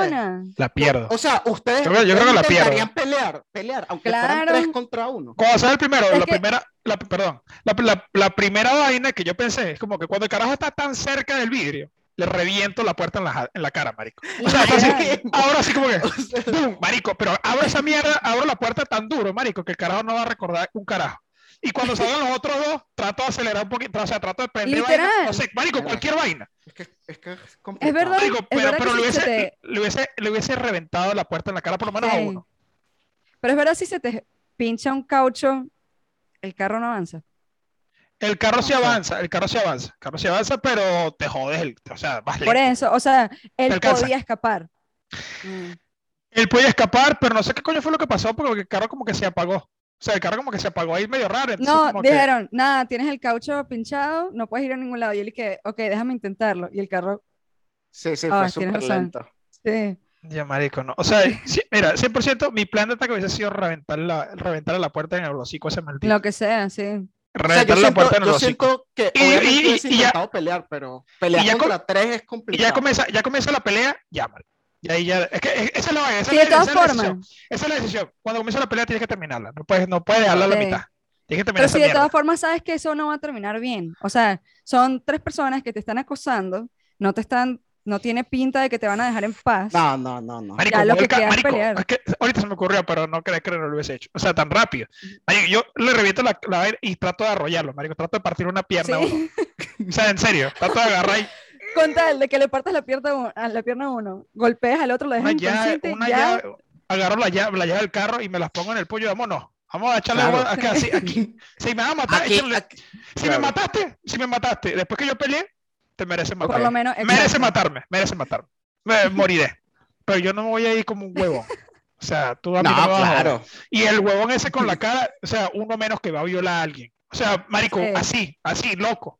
Speaker 1: reacciona.
Speaker 2: la pierdo.
Speaker 3: o sea, ustedes,
Speaker 2: Yo creo- yo creo
Speaker 3: ustedes
Speaker 2: que la pierdo.
Speaker 3: intentarían pelear, pelear, aunque fueran
Speaker 1: Claro.
Speaker 3: tres contra uno.
Speaker 2: Cuando sale el primero,
Speaker 1: Es
Speaker 2: la
Speaker 1: que-
Speaker 2: primera, la, perdón, la, la- la primera vaina que yo pensé es como que cuando el carajo está tan cerca del vidrio, le reviento la puerta en la, en la cara, marico. O sea, así- ahora sí como que,
Speaker 3: sea,
Speaker 2: ¡Bum! marico, pero abro esa mierda, abro la puerta tan duro, marico, que el carajo no va a recordar un carajo. Y cuando salgan los otros dos, trato de acelerar un poquito, o sea, trato de prender vaina,
Speaker 1: Literal.
Speaker 2: no sé, marico,
Speaker 3: Mira.
Speaker 2: cualquier vaina.
Speaker 3: es que es, que es complicado.
Speaker 1: Es verdad.
Speaker 2: Marico,
Speaker 1: es
Speaker 2: pero,
Speaker 1: verdad
Speaker 2: pero
Speaker 1: que
Speaker 2: le,
Speaker 1: se
Speaker 2: hubiese,
Speaker 1: te-
Speaker 2: le, hubiese, le hubiese reventado la puerta en la cara por lo menos a uno.
Speaker 1: Pero es verdad, si se te pincha un caucho, el carro no avanza.
Speaker 2: El carro
Speaker 3: No
Speaker 2: sí avanza, el carro sí avanza, el carro sí avanza, pero te jodes, el, o sea, vas
Speaker 1: Por
Speaker 2: lento.
Speaker 1: eso, o sea, él podía escapar. Mm.
Speaker 2: Él podía escapar, pero no sé qué coño fue lo que pasó porque el carro como que se apagó. O sea, el carro como que se apagó ahí medio raro. entonces
Speaker 1: No,
Speaker 2: como que-
Speaker 1: dijeron, nada, tienes el caucho pinchado, no puedes ir a ningún lado. Y él dije, ok, déjame intentarlo. Y el carro,
Speaker 3: Sí, sí,
Speaker 1: Ah,
Speaker 3: fue súper lento.
Speaker 1: sí.
Speaker 2: Ya, marico, no. O sea, sí, mira, 100% mi plan de ataque hubiese sido reventar la, reventar la puerta en el hocico ese maldito.
Speaker 1: Lo que sea, sí.
Speaker 3: O sea, yo
Speaker 2: reventar la
Speaker 3: siento,
Speaker 2: puerta en el
Speaker 3: yo
Speaker 2: hocico.
Speaker 3: siento que
Speaker 2: Y- y-
Speaker 3: hubiese
Speaker 2: y ya-
Speaker 3: pelear, pero pelear
Speaker 2: y ya
Speaker 3: contra tres es
Speaker 2: Y
Speaker 3: complicado.
Speaker 2: ya comienza, ya comienza la pelea, llámalo. Y ahí ya, es que es- esa es la vaina, esa
Speaker 1: Sí, de todas
Speaker 2: esa es la
Speaker 1: formas.
Speaker 2: decisión. Esa es la decisión. Cuando comienza la pelea tienes que terminarla. No puedes, no puedes dejarla a la
Speaker 1: Sí.
Speaker 2: mitad. Tienes que terminar
Speaker 1: Pero
Speaker 2: esa
Speaker 1: si de
Speaker 2: mierda.
Speaker 1: todas formas sabes que eso no va a terminar bien. O sea, son tres personas que te están acosando, no te están, no tiene pinta de que te van a dejar en paz.
Speaker 3: No, no, no, no.
Speaker 2: Marico,
Speaker 1: Ya lo que queda
Speaker 2: marico,
Speaker 1: pelear.
Speaker 2: es que ahorita se me ocurrió, pero no crees que no lo hubiese hecho. O sea, tan rápido. Marico, yo le reviento la, la y trato de arrollarlo, marico. Trato de partir una pierna a uno.
Speaker 1: Sí.
Speaker 2: O sea, en serio. Trato de agarrar y
Speaker 1: Con tal de que le partas la pierna a la pierna a uno, golpeas al otro, lo dejas
Speaker 2: una llave, una
Speaker 1: ya,
Speaker 2: llave, agarro la llave, la llave del carro y me las pongo en el pollo. Vámonos. Vamos a echarle
Speaker 3: Claro.
Speaker 2: agua acá, así, aquí. Si me vas a matar,
Speaker 3: Aquí,
Speaker 2: échale-
Speaker 3: aquí-
Speaker 2: si
Speaker 3: claro.
Speaker 2: me mataste, si me mataste, después que yo peleé, te mereces
Speaker 1: por
Speaker 2: matarme.
Speaker 1: lo menos,
Speaker 2: Merece matarme, merece matarme. Me moriré. Pero yo no me voy a ir como un huevón. O sea, tú a mí
Speaker 3: No,
Speaker 2: no
Speaker 3: claro.
Speaker 2: Y el huevón ese con la cara, o sea, uno menos que va a violar a alguien. O sea, marico,
Speaker 1: Sí.
Speaker 2: así, así, loco.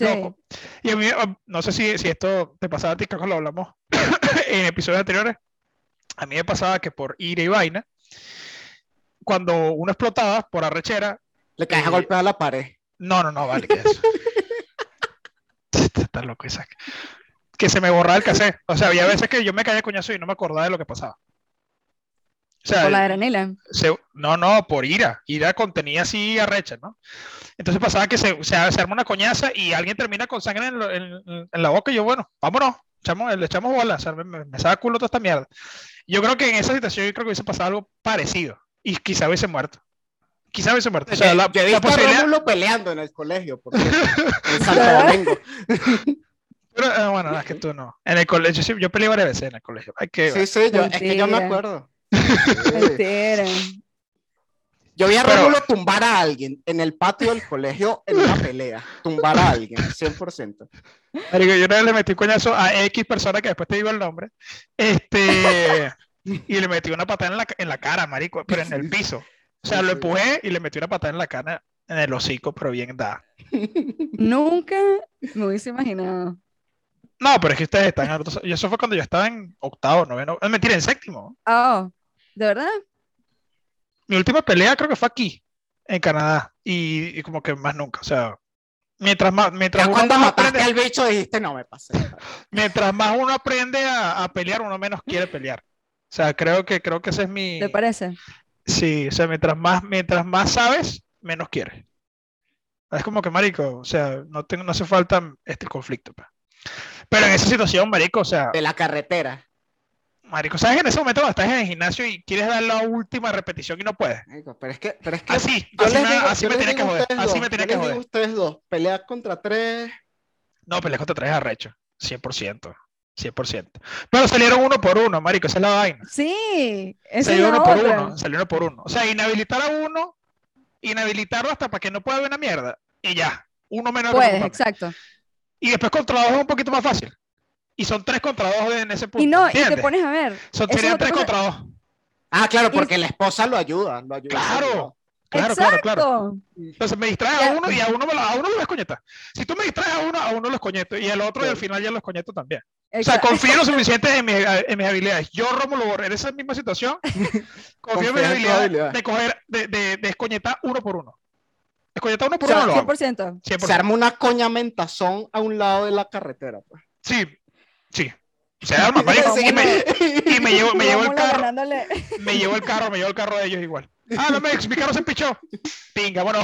Speaker 1: Sí.
Speaker 2: loco. Y a mí, no sé si, si esto te pasaba a ti, creo que lo hablamos en episodios anteriores. A mí me pasaba que por ira y vaina, cuando uno explotaba por arrechera,
Speaker 3: Le caes a
Speaker 2: Eh,
Speaker 3: golpear a la pared.
Speaker 2: no, no, no, vale, que eso. Está loco, Isaac. Que se me borraba el cassette. O sea, había veces que yo me caía coñazo y no me acordaba de lo que pasaba. O sea,
Speaker 1: Por la granela.
Speaker 2: se- no, no, por ira. Ira contenía así arrecha, ¿no? Entonces pasaba que se, se, se arma una coñaza y alguien termina con sangre en, lo- en- en la boca y yo, bueno, vámonos, echamos, le echamos bola, o sea, me, me, me saca culo toda esta mierda. Yo creo que en esa situación yo creo que hubiese pasado algo parecido y quizá hubiese muerto. Quizá hubiese muerto. O sea, la,
Speaker 3: yo he
Speaker 2: la
Speaker 3: visto a
Speaker 2: posibilidad...
Speaker 3: Rómulo peleando en el colegio, por cierto, en Santo Domingo.
Speaker 2: Pero, eh, bueno, no, es que tú no. En el colegio, sí, yo peleé varias veces en el colegio. Hay que...
Speaker 3: Sí, sí, yo, es que yo me acuerdo. Sí. Yo vi a
Speaker 2: Pero-
Speaker 3: Rómulo tumbar a alguien en el patio del colegio en una pelea. Tumbar a alguien, 100%.
Speaker 2: Marico, yo una vez le metí un coñazo a X persona que después te digo el nombre. Este. y le metí una patada en la, en la cara, marico, pero en el piso. O sea, lo empujé y le metí una patada en la cara, en el hocico, pero bien dada.
Speaker 1: Nunca me hubiese imaginado.
Speaker 2: No, pero es que ustedes están. Y eso fue cuando yo estaba en octavo, noveno. Es mentira, en séptimo.
Speaker 1: Oh, ¿de verdad?
Speaker 2: Mi última pelea creo que fue aquí, en Canadá. Y, y como que más nunca. O sea, mientras más, mientras
Speaker 3: Ya
Speaker 2: uno
Speaker 3: cuando
Speaker 2: más
Speaker 3: mataste
Speaker 2: aprende,
Speaker 3: al bicho dijiste, no me pasé.
Speaker 2: mientras más uno aprende a, a pelear, uno menos quiere pelear. O sea, creo que, creo que ese es mi.
Speaker 1: ¿Te parece?
Speaker 2: Sí, o sea, mientras más, mientras más sabes, menos quieres. Es como que, marico, o sea, no, tengo, no hace falta este conflicto. Pero en esa situación, marico, o sea,
Speaker 3: De la carretera.
Speaker 2: Marico, ¿sabes? En ese momento cuando estás en el gimnasio y quieres dar la última repetición y no puedes.
Speaker 3: Marico, Pero es que, pero es que
Speaker 2: Así,
Speaker 3: yo
Speaker 2: así
Speaker 3: les
Speaker 2: me,
Speaker 3: digo-
Speaker 2: así
Speaker 3: yo
Speaker 2: me tenía que joder. Así
Speaker 3: dos,
Speaker 2: me
Speaker 3: yo
Speaker 2: que joder.
Speaker 3: ustedes dos, pelear contra tres.
Speaker 2: No, peleas contra tres arrecho. 100%. 100%. Pero salieron uno por uno, marico, esa es la vaina.
Speaker 1: Sí, esa es
Speaker 2: Salió
Speaker 1: la
Speaker 2: uno por
Speaker 1: otra.
Speaker 2: uno, salió uno por uno. O sea, inhabilitar a uno, inhabilitarlo hasta para que no pueda ver una mierda. Y ya, uno menos de
Speaker 1: Puedes, exacto.
Speaker 2: Y después contra dos es un poquito más fácil. Y son tres contra dos en ese punto.
Speaker 1: Y no, y te pones a ver.
Speaker 2: Son serían
Speaker 1: otra
Speaker 2: tres
Speaker 1: cosa.
Speaker 2: contra dos.
Speaker 3: Ah, claro,
Speaker 1: Y-
Speaker 3: porque la esposa lo ayuda. Lo ayuda
Speaker 2: Claro. Claro, claro, claro. Entonces me distraes
Speaker 1: Ya.
Speaker 2: a uno y a uno, me lo- a uno lo descoñeta. Si tú me distraes a uno, a uno lo descoñeto. Y al otro y al final ya lo descoñeto también. O sea, confío lo suficiente en, mi- en mis habilidades. Yo, Rómulo Borre, en esa misma situación, confío en mis habilidades
Speaker 3: habilidad.
Speaker 2: de coger, de, de, de escoñetar uno por uno. Escoñetar uno por
Speaker 3: O sea,
Speaker 2: uno lo hago.
Speaker 1: 100%.
Speaker 2: 100%.
Speaker 3: Se arma una coña mentazón a un lado de la carretera. Pues.
Speaker 2: Sí, sí. Se arma, y, me, y me llevo, me llevo el carro.
Speaker 1: ganándole.
Speaker 2: me llevo el carro, me llevo el carro de ellos igual. Ah, no, me, mi carro se pichó. Pinga, bueno,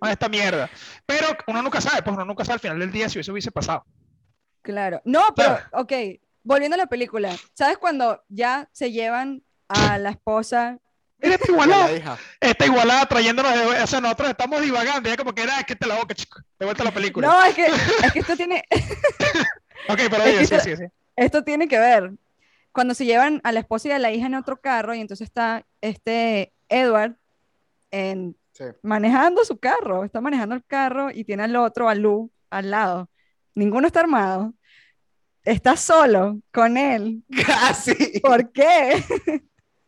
Speaker 2: a esta mierda. Pero uno nunca sabe, pues uno nunca sabe al final del día si eso hubiese pasado.
Speaker 1: Claro. No, pero,
Speaker 2: Claro.
Speaker 1: ok, volviendo a la película. ¿Sabes cuando ya se llevan a la esposa?
Speaker 2: Mira,
Speaker 3: la
Speaker 2: igualada, esta igualada trayéndonos de o sea, nosotros estamos divagando, ya como que era, que te la boca, chico. De vuelta a la película.
Speaker 1: No, es que, es que esto tiene,
Speaker 2: ok, pero oye,
Speaker 1: que
Speaker 2: sí,
Speaker 1: esto-
Speaker 2: sí, sí.
Speaker 1: esto tiene que ver. Cuando se llevan a la esposa y a la hija en otro carro y entonces está este Edward en,
Speaker 3: Sí.
Speaker 1: manejando su carro, está manejando el carro y tiene al otro, a Lou, al lado. Ninguno está armado. Está solo con él.
Speaker 3: Casi.
Speaker 1: ¿Por qué?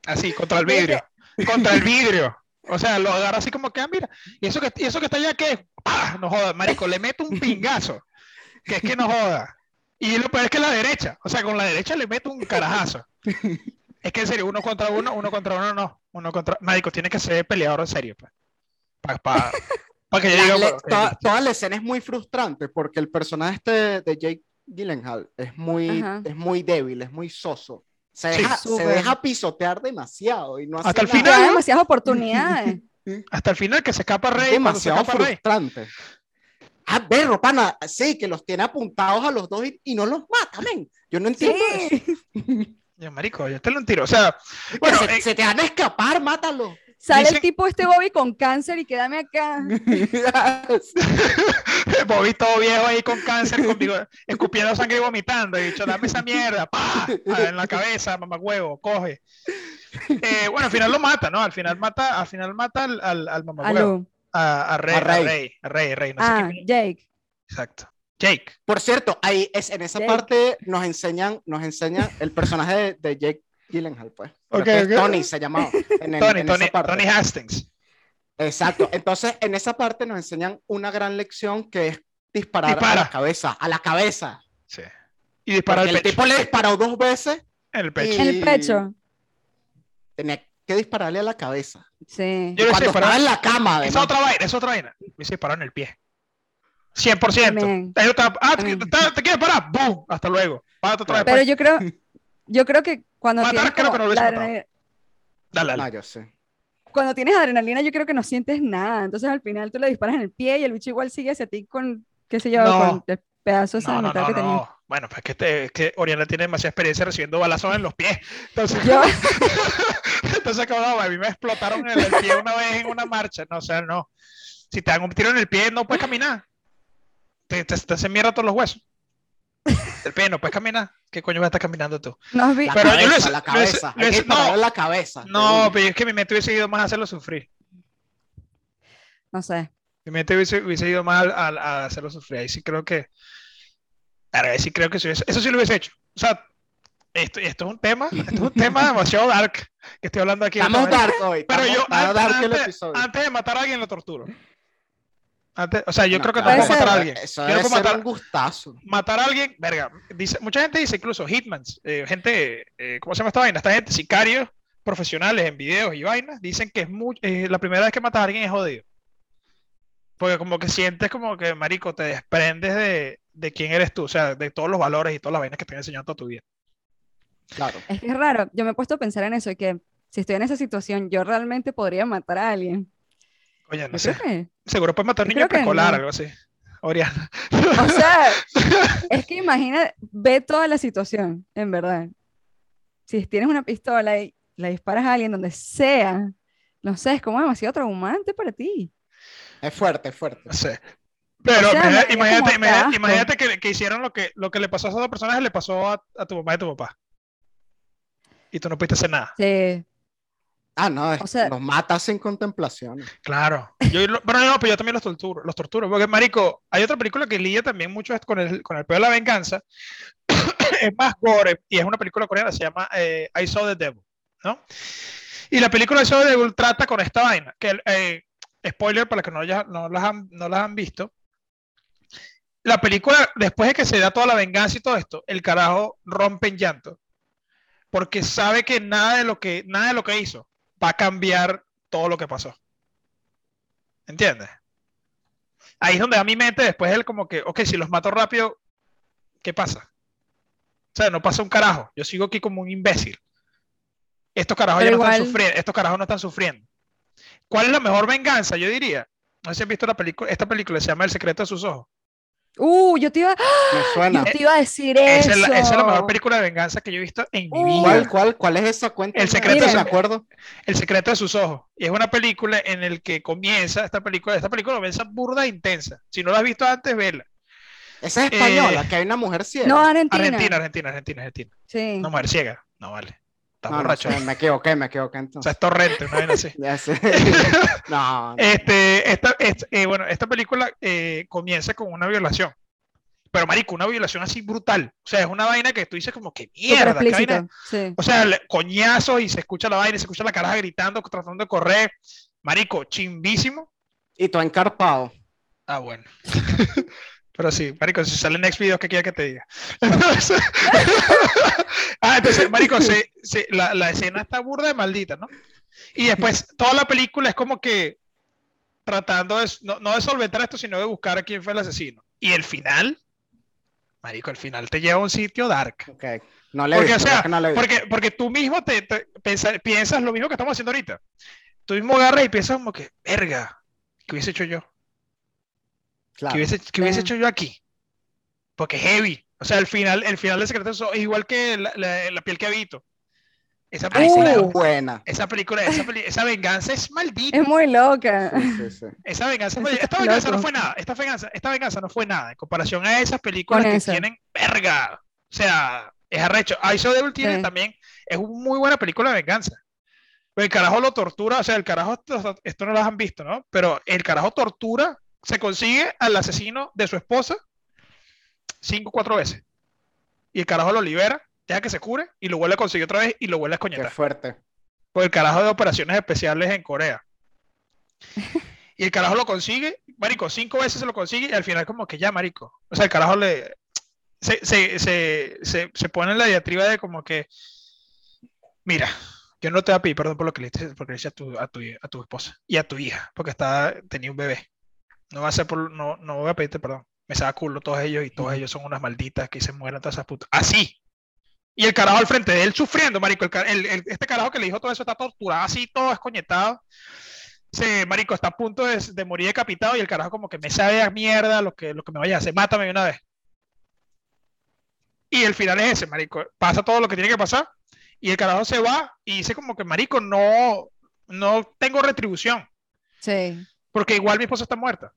Speaker 2: Así, contra el vidrio. Contra el vidrio. O sea, lo agarra así como que, ah, mira, y eso que, y eso que está allá, ¿qué? ¡Pah! No joda, marico, le meto un pingazo. Que es que no joda. Y lo peor es que la derecha. O sea, con la derecha le meto un carajazo. Es que en serio, uno contra uno, uno contra uno no. Uno contra. Marico, tiene que ser peleador en serio, pues. Para que yo diga,
Speaker 3: le-
Speaker 2: ok,
Speaker 3: toda, la escena es muy frustrante porque el personaje este de Jake Gyllenhaal es muy,
Speaker 1: Ajá.
Speaker 3: es muy débil, es muy soso. Se
Speaker 2: Sí.
Speaker 3: deja, se deja pisotear demasiado y no hace
Speaker 2: Hasta el
Speaker 3: nada.
Speaker 2: Final,
Speaker 1: demasiadas oportunidades.
Speaker 2: hasta el final que se escapa
Speaker 3: Es
Speaker 2: Rey. se
Speaker 3: demasiado
Speaker 2: Rey.
Speaker 3: Ah, berro, pana, sí, que los tiene apuntados a los dos y, y no los mata, men. Yo no entiendo eso.
Speaker 1: Sí.
Speaker 2: Yo, marico, yo te lo tiro. O sea, bueno,
Speaker 3: se,
Speaker 2: eh,
Speaker 3: se te van a escapar, mátalo.
Speaker 1: Sale
Speaker 2: Dicen-
Speaker 1: el tipo este Bobby con cáncer y quédame acá.
Speaker 2: Bobby todo viejo ahí con cáncer, conmigo, escupiendo sangre y vomitando. Y dicho, dame esa mierda, ¡pah! Ah, en la cabeza, mamá huevo, coge. Eh, bueno, al final lo mata, ¿no? Al final mata, al final mata al, al, al
Speaker 1: A
Speaker 2: mamahuevo,
Speaker 1: Lou.
Speaker 2: A, a Rey,
Speaker 3: A
Speaker 2: a
Speaker 3: Rey.
Speaker 2: Rey, a Rey, a Rey, no sé
Speaker 1: Ah,
Speaker 2: qué-
Speaker 1: Jake.
Speaker 2: Exacto. Jake.
Speaker 3: Por cierto, ahí es, en esa
Speaker 1: Jake.
Speaker 3: parte nos enseñan, nos enseñan el personaje de, de Jake Gyllenhaal, pues. Creo
Speaker 2: Ok,
Speaker 3: que es
Speaker 2: ok.
Speaker 3: Tony se llamaba. En, el-
Speaker 2: Tony,
Speaker 3: en
Speaker 2: Tony,
Speaker 3: esa parte.
Speaker 2: Tony Hastings.
Speaker 3: Exacto. Entonces, en esa parte nos enseñan una gran lección que es disparar a la cabeza, a la cabeza.
Speaker 2: Sí. Y dispara
Speaker 3: Porque el
Speaker 2: pecho.
Speaker 3: tipo le disparó dos veces,
Speaker 2: En el pecho.
Speaker 1: En el
Speaker 3: Y-
Speaker 1: pecho.
Speaker 3: tenía que dispararle a la cabeza.
Speaker 1: Sí.
Speaker 2: Yo le
Speaker 3: Cuando
Speaker 2: disparaba-
Speaker 3: estaba en la cama,
Speaker 2: Esa
Speaker 3: además.
Speaker 2: es otra vaina, esa es otra vaina. Me hice disparar en el pie. 100%.
Speaker 1: También.
Speaker 2: Ahí otra- ah, ¿te, te- te quieres parar? ¡Bum! Hasta luego. Párate otra vez.
Speaker 1: Pero
Speaker 2: pues.
Speaker 1: yo creo, yo creo que cuando
Speaker 2: Matar,
Speaker 1: tienes,
Speaker 2: creo
Speaker 1: como
Speaker 2: que no lo hubiese
Speaker 1: la
Speaker 2: matado.
Speaker 1: adrenalina-
Speaker 2: Dale, dale.
Speaker 3: No, yo sé.
Speaker 1: cuando tienes adrenalina, yo creo que no sientes nada. Entonces al final tú le disparas en el pie y el bicho igual sigue hacia ti con, qué sé yo,
Speaker 2: No.
Speaker 1: con el pedazo de
Speaker 2: no,
Speaker 1: metal
Speaker 2: no,
Speaker 1: que tenía.
Speaker 2: no. Bueno, pues es que, es que Oriana tiene demasiada experiencia recibiendo balazos en los pies. Entonces,
Speaker 1: Yo,
Speaker 2: entonces como, no, a mí me explotaron en el pie una vez en una marcha. No, o sea, no. Si te dan un tiro en el pie, no puedes caminar. Te, te, te hacen mierda todos los huesos. El pie, no puedes caminar. ¿Qué coño vas a estar caminando tú?
Speaker 1: no
Speaker 3: La
Speaker 2: Pero yo
Speaker 3: cabeza,
Speaker 2: lo hice-
Speaker 3: la
Speaker 2: lo hice-
Speaker 3: cabeza.
Speaker 2: no.
Speaker 3: en la cabeza.
Speaker 2: No, pero es que mi mente hubiese ido más a hacerlo sufrir.
Speaker 1: no sé.
Speaker 2: Mi mente hubiese, hubiese ido más a, a- a hacerlo sufrir. Ahí sí creo que. Ahora, ahí sí creo que sí hubiese- eso sí lo hubiese hecho. O sea, esto, esto es un tema, esto es un tema demasiado dark que estoy hablando aquí.
Speaker 3: Estamos dark hoy.
Speaker 2: Pero
Speaker 3: estamos-
Speaker 2: yo, antes,
Speaker 3: dark el
Speaker 2: antes-
Speaker 3: episodio.
Speaker 2: antes de matar a alguien, lo torturo. Antes, o sea, yo
Speaker 3: No,
Speaker 2: creo que no
Speaker 3: claro,
Speaker 2: puedo matar a alguien.
Speaker 3: Eso
Speaker 2: Yo no
Speaker 3: debe
Speaker 2: puedo
Speaker 3: ser
Speaker 2: matar,
Speaker 3: un gustazo.
Speaker 2: matar a alguien, verga. Dice, mucha gente dice, incluso hitmans, eh, gente, eh, ¿cómo se llama esta vaina? Esta gente, sicarios profesionales en videos y vainas, dicen que es muy, eh, la primera vez que matas a alguien es jodido. Porque como que sientes como que, marico, te desprendes de, de quién eres tú, o sea, de todos los valores y todas las vainas que te han enseñado toda tu vida.
Speaker 3: Claro.
Speaker 1: Es que es raro. Yo me he puesto a pensar en eso y que si estoy en esa situación, yo realmente podría matar a alguien.
Speaker 2: Oye, no
Speaker 1: Yo
Speaker 2: sé.
Speaker 1: que,
Speaker 2: Seguro puedes matar a un niño preescolar,
Speaker 1: no.
Speaker 2: algo así. Oriana.
Speaker 1: o sea, es que imagina, ve toda la situación, en verdad. Si tienes una pistola y le disparas a alguien donde sea, no sé, es como demasiado traumante para ti.
Speaker 3: Es fuerte, es fuerte.
Speaker 2: No sé. Pero
Speaker 1: O sea,
Speaker 2: imagínate, imagínate, que, que hicieron lo que, lo que le pasó a esos dos personajes, le pasó a, a tu mamá y a tu papá. Y tú no pudiste hacer nada.
Speaker 1: Sí,
Speaker 3: Ah, no, es-
Speaker 1: O sea-
Speaker 3: los mata sin contemplación.
Speaker 2: Claro. Yo, pero no, pero yo también los torturo, los torturo. Porque, marico, hay otra película que lidia también mucho con el, con el peor de la venganza. es más gore y es una película coreana, se llama eh, I Saw the Devil, ¿no? Y la película I Saw the Devil trata con esta vaina, que, eh, spoiler para los que no, ya- no, las han, no las han visto, la película, después de que se da toda la venganza y todo esto, el carajo rompe en llanto, porque sabe que nada de lo que, nada de lo que hizo va a cambiar todo lo que pasó. ¿Entiendes? Ahí es donde a mi mente después él como que, ok, si los mato rápido, ¿qué pasa? O sea, no pasa un carajo. Yo sigo aquí como un imbécil. Estos carajos
Speaker 1: Pero
Speaker 2: ya no están sufriendo. Estos carajos no están sufriendo. ¿Cuál es la mejor venganza? Yo diría. No sé si han visto la película, esta película se llama El secreto de sus ojos.
Speaker 1: Uh, yo te iba,
Speaker 3: Me suena.
Speaker 1: yo te iba a decir
Speaker 2: Esa
Speaker 1: eso.
Speaker 2: es, la, esa es la mejor película de venganza que yo he visto en mi
Speaker 1: Uh.
Speaker 2: vida.
Speaker 3: ¿Cuál, cuál, cuál es esa cuenta?
Speaker 2: El secreto
Speaker 1: de
Speaker 3: acuerdo.
Speaker 2: El secreto de sus ojos. Y es una película en el que comienza esta película. Esta película comienza burda e intensa. Si no la has visto antes, vela.
Speaker 3: Esa es española,
Speaker 2: Eh,
Speaker 3: que hay una mujer ciega.
Speaker 1: No, Argentina.
Speaker 2: Argentina, Argentina, Argentina, Argentina.
Speaker 1: Sí.
Speaker 2: No, mujer ciega. No vale. Está
Speaker 3: No, no
Speaker 2: borracho.
Speaker 3: sé, me equivoqué, me equivoqué
Speaker 2: O sea,
Speaker 3: entonces.
Speaker 2: es torrente, una vaina así.
Speaker 3: Ya sé. no, no.
Speaker 2: Este, esta, esta- eh, bueno, esta película eh, comienza con una violación. Pero, marico, una violación así brutal. O sea, es una vaina que tú dices como que mierda. qué vaina.
Speaker 1: Sí.
Speaker 2: O sea, le- coñazos y se escucha la vaina, y se escucha la caraja gritando, tratando de correr. Marico, chimbísimo.
Speaker 3: Y tú encarpado.
Speaker 2: Ah, bueno. Pero sí, Marico, si sale next video, ¿qué quiere que te diga? Ah, entonces, Marico, se- se- la, la escena está burda de maldita, ¿no? Y después toda la película es como que tratando de, no, no de solventar esto, sino de buscar a quién fue el asesino. Y el final, Marico, el final te lleva a un sitio dark.
Speaker 3: Ok. No le
Speaker 2: Porque, o sea,
Speaker 3: no le.
Speaker 2: Porque, porque tú mismo te, te pensa- piensas lo mismo que estamos haciendo ahorita. Tú mismo agarras y piensas como que, verga, ¿qué hubiese hecho yo?
Speaker 3: Claro.
Speaker 2: ¿Qué hubiese, qué hubiese hecho yo aquí? Porque heavy. O sea, el final, el final de Secreto es igual que la, la- la piel que habito. Esa
Speaker 3: Ay,
Speaker 2: película,
Speaker 1: Uh.
Speaker 3: es buena.
Speaker 2: esa película, esa, peli- esa venganza es maldita.
Speaker 1: Es muy loca.
Speaker 3: Sí, sí, sí.
Speaker 2: Esa venganza,
Speaker 1: Eso
Speaker 2: esta
Speaker 1: está
Speaker 2: venganza no
Speaker 1: loco.
Speaker 2: fue nada. Esta venganza, esta venganza no fue nada en comparación a esas películas
Speaker 1: Con
Speaker 2: que
Speaker 1: esa.
Speaker 2: tienen verga. O sea, es arrecho. I Saw Devil tiene
Speaker 1: Sí.
Speaker 2: también, es una muy buena película de venganza. Pero el carajo lo tortura, o sea, el carajo, esto, esto no lo han visto, ¿no? Pero el carajo tortura, se consigue al asesino de su esposa cinco o cuatro veces. Y el carajo lo libera, deja que se cure y lo vuelve a conseguir otra vez y lo vuelve a
Speaker 3: Qué
Speaker 2: escoñetar.
Speaker 3: fuerte.
Speaker 2: Por el carajo de operaciones especiales en Corea. Y el carajo lo consigue, marico, cinco veces se lo consigue y al final como que ya, marico. O sea, el carajo le... Se, se, se, se, se pone en la diatriba de como que, mira, yo no te voy a pedir perdón por lo que le hice, porque le hice a, tu, a, tu, a tu esposa y a tu hija, porque estaba, tenía un bebé. No, va a ser por, no, no voy a pedirte perdón. Me saca culo todos ellos y todos ellos son unas malditas que se mueran todas esas putas. Así. Y el carajo al frente de él sufriendo, marico. El, el, este carajo que le dijo todo eso está torturado así, todo escoñetado. Sí, marico, está a punto de, de, morir decapitado y el carajo como que me sabe a mierda lo que, lo que me vaya a hacer. Mátame de una vez. Y el final es ese, marico. Pasa todo lo que tiene que pasar y el carajo se va y dice como que, marico, no, no tengo retribución.
Speaker 1: Sí.
Speaker 2: Porque igual mi esposa está muerta.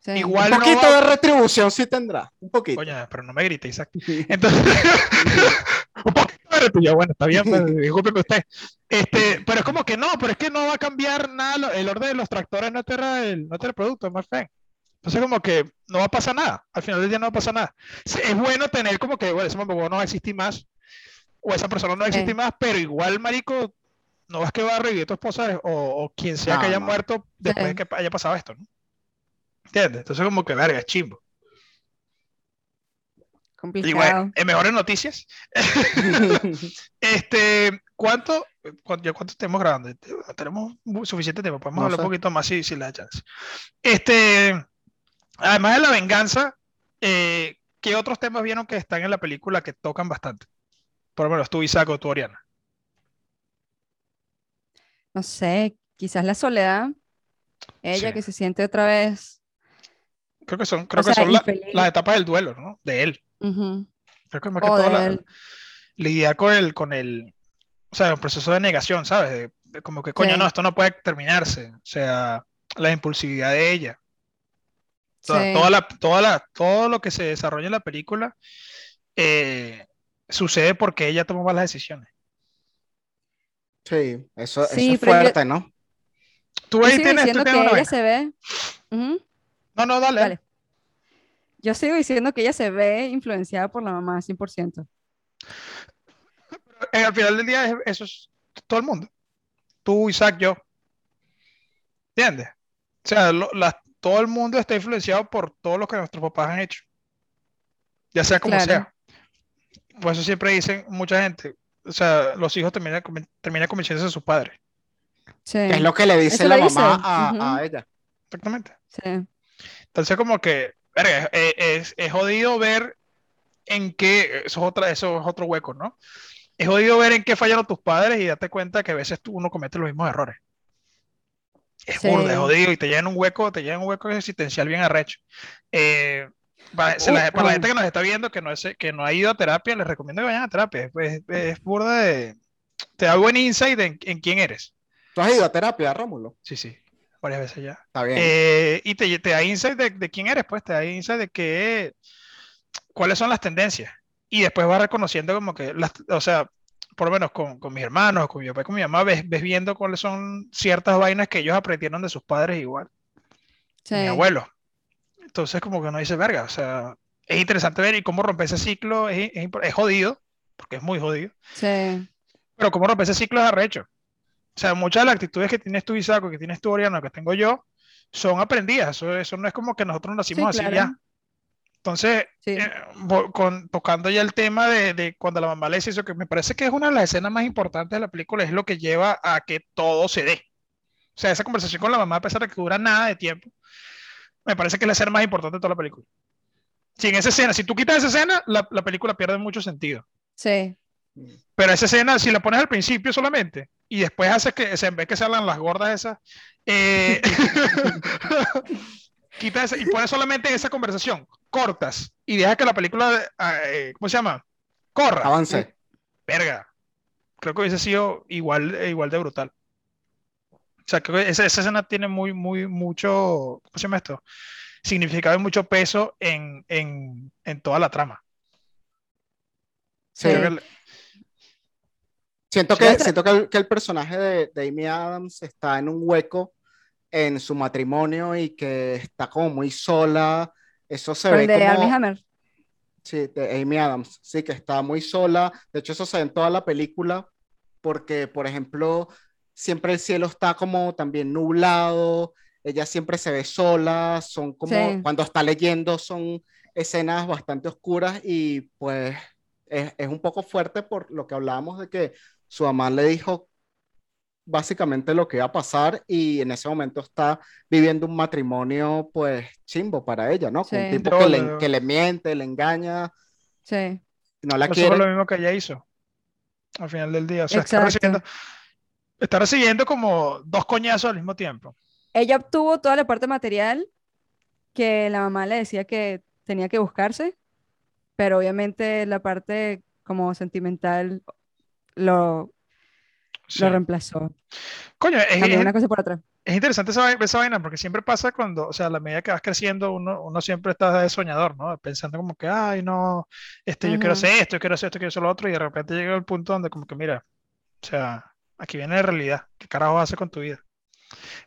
Speaker 1: Sí.
Speaker 2: Igual
Speaker 3: Un poquito
Speaker 2: no-
Speaker 3: de retribución sí tendrá, un poquito.
Speaker 2: Coño, pero no me grite, Isaac. Entonces, un poquito de retribución. Bueno, está bien, pues, discúlpeme usted. Este, pero es como que no, pero es que no va a cambiar nada. El orden de los tractores no altera el, no el producto, es más feo. Entonces, como que no va a pasar nada. Al final del día no va a pasar nada. Es bueno tener como que, bueno, ese mamá no va a existir más. O esa persona no va a existir
Speaker 1: Sí.
Speaker 2: más, pero igual, marico, no vas que va a revivir tu esposa o, o quien sea
Speaker 3: No,
Speaker 2: que haya
Speaker 3: no.
Speaker 2: muerto después de
Speaker 1: Sí.
Speaker 2: que haya pasado esto, ¿no? ¿Entiendes? Entonces, como que, verga, es chimbo. Y
Speaker 1: Complicado.
Speaker 2: bueno, en mejores noticias. Este, ¿cuánto, cuánto, ya cuánto estamos grabando? Tenemos suficiente tiempo, podemos
Speaker 3: No
Speaker 2: hablar
Speaker 3: sé.
Speaker 2: un poquito más si, si le da chance. Este, además de la venganza, eh, ¿qué otros temas vieron que están en la película que tocan bastante? Por lo menos tú, Isaac, o tú, Oriana.
Speaker 1: No sé, quizás la soledad. Ella
Speaker 2: Sí.
Speaker 1: que se siente otra vez.
Speaker 2: Creo que son, creo
Speaker 1: O
Speaker 2: que
Speaker 1: sea,
Speaker 2: son la- las etapas del duelo, ¿no? De él.
Speaker 1: Ujú.
Speaker 2: Creo que más que
Speaker 1: O
Speaker 2: todo la- lidiar con el, con el, o sea, un proceso de negación, ¿sabes? De- de como que, coño,
Speaker 1: Sí.
Speaker 2: no, esto no puede terminarse. O sea, la impulsividad de ella. Toda,
Speaker 1: Sí.
Speaker 2: toda la, toda la, todo lo que se desarrolla en la película eh, sucede porque ella toma malas decisiones.
Speaker 3: Sí, eso, eso
Speaker 1: Sí,
Speaker 3: es
Speaker 1: pero yo-
Speaker 3: fuerte, ¿no?
Speaker 2: Tú ahí tienes, tú
Speaker 1: diciendo que
Speaker 2: tienes una
Speaker 1: ella
Speaker 2: vaina.
Speaker 1: se ve. Ujú,
Speaker 2: No, no, dale.
Speaker 1: Dale. Yo sigo diciendo que ella se ve influenciada por la mamá 100%.
Speaker 2: Eh, al final del día, es- eso es todo el mundo. Tú, Isaac, yo. ¿Entiendes? O sea, lo- la- todo el mundo está influenciado por todo lo que nuestros papás han hecho. Ya sea como
Speaker 1: Claro.
Speaker 2: sea. Por eso siempre dicen mucha gente, o sea, los hijos terminan, terminan convenciéndose de sus padres.
Speaker 1: Sí.
Speaker 3: Es lo que le dice
Speaker 1: Eso
Speaker 3: la
Speaker 1: dice,
Speaker 3: mamá a, a ella.
Speaker 2: Exactamente.
Speaker 1: sí.
Speaker 2: Entonces, como que, verga, es, es- es jodido ver en qué, eso es, otra, eso es otro hueco, ¿no? Es jodido ver en qué fallaron tus padres y darte cuenta que a veces tú, uno comete los mismos errores. Es
Speaker 1: Sí.
Speaker 2: burda, es jodido y te llevan un hueco, te llevan un hueco existencial bien arrecho. Eh, para, se la-
Speaker 1: Uh,
Speaker 2: para la gente que nos está viendo que no, es, que no ha ido a terapia, les recomiendo que vayan a terapia. Es, es- es burda de... Te da buen insight en, en quién eres.
Speaker 3: ¿Tú has ido a terapia, Rómulo?
Speaker 2: Sí, sí, varias veces ya.
Speaker 3: Está bien.
Speaker 2: Eh, y te, te da insight de, de quién eres, pues, te da insight de qué, cuáles son las tendencias. Y después vas reconociendo como que, las, o sea, por lo menos con, con mis hermanos, con mi papá con mi mamá, ves, ves viendo cuáles son ciertas vainas que ellos aprendieron de sus padres igual,
Speaker 1: sí.
Speaker 2: mi abuelo. Entonces como que uno dice, verga, o sea, es interesante ver y cómo romper ese ciclo, es, es, es jodido, porque es muy jodido,
Speaker 1: Sí.
Speaker 2: pero cómo romper ese ciclo es arrecho. O sea, muchas de las actitudes que tienes tú, Isaac, que tienes tú, Oriana, que tengo yo, son aprendidas. Eso, eso no es como que nosotros nacimos
Speaker 1: Sí,
Speaker 2: así
Speaker 1: claro.
Speaker 2: ya. Entonces,
Speaker 1: Sí.
Speaker 2: eh, con, tocando ya el tema de, de cuando la mamá le dice eso, que me parece que es una de las escenas más importantes de la película, es lo que lleva a que todo se dé. O sea, esa conversación con la mamá, a pesar de que dura nada de tiempo, me parece que es la escena más importante de toda la película. Si en esa escena, si tú quitas esa escena, la, la película pierde mucho sentido.
Speaker 1: Sí.
Speaker 2: Pero esa escena, si la pones al principio solamente y después haces que, en vez que se hablan las gordas esas, eh, quita esa y pones solamente esa conversación, cortas y dejas que la película, eh, ¿cómo se llama? Corra.
Speaker 3: Avance.
Speaker 2: Verga. Creo que hubiese sido igual, igual de brutal. O sea, creo que esa, esa escena tiene muy, muy, mucho, ¿cómo se llama esto? Significado y mucho peso en, en, en toda la trama.
Speaker 3: Sí.
Speaker 2: Creo que
Speaker 3: Siento que, siento que el, que el personaje de, de Amy Adams está en un hueco en su matrimonio y que está como muy sola. Eso se
Speaker 1: Pero
Speaker 3: ve
Speaker 1: de
Speaker 3: como...
Speaker 1: Armie Hammer.
Speaker 3: Sí, de Amy Adams, sí, que está muy sola. De hecho, eso se ve en toda la película, porque, por ejemplo, siempre el cielo está como también nublado. ella siempre se ve sola, son como,
Speaker 1: Sí.
Speaker 3: cuando está leyendo son escenas bastante oscuras y pues es, es un poco fuerte por lo que hablábamos de que su mamá le dijo básicamente lo que iba a pasar y en ese momento está viviendo un matrimonio pues chimbo para ella, ¿no? Con un
Speaker 1: Sí.
Speaker 3: tipo que le,
Speaker 2: Doble.
Speaker 3: que le miente, le engaña,
Speaker 1: Sí.
Speaker 3: no la
Speaker 2: Eso
Speaker 3: quiere.
Speaker 2: fue lo mismo que ella hizo al final del día. O sea, está
Speaker 1: Exacto.
Speaker 2: recibiendo, está recibiendo como dos coñazos al mismo tiempo.
Speaker 1: Ella obtuvo toda la parte material que la mamá le decía que tenía que buscarse, pero obviamente la parte como sentimental lo,
Speaker 2: Sí.
Speaker 1: lo reemplazó.
Speaker 2: Coño, es, es-
Speaker 1: una cosa por otra.
Speaker 2: es interesante esa, esa vaina porque siempre pasa cuando, o sea, a la medida que vas creciendo, uno, uno siempre está de soñador, ¿no? Pensando como que, ay, no, este, yo quiero hacer esto, yo quiero hacer esto, quiero hacer lo otro, y de repente llega el punto donde como que, mira, o sea, aquí viene la realidad, ¿qué carajo haces con tu vida?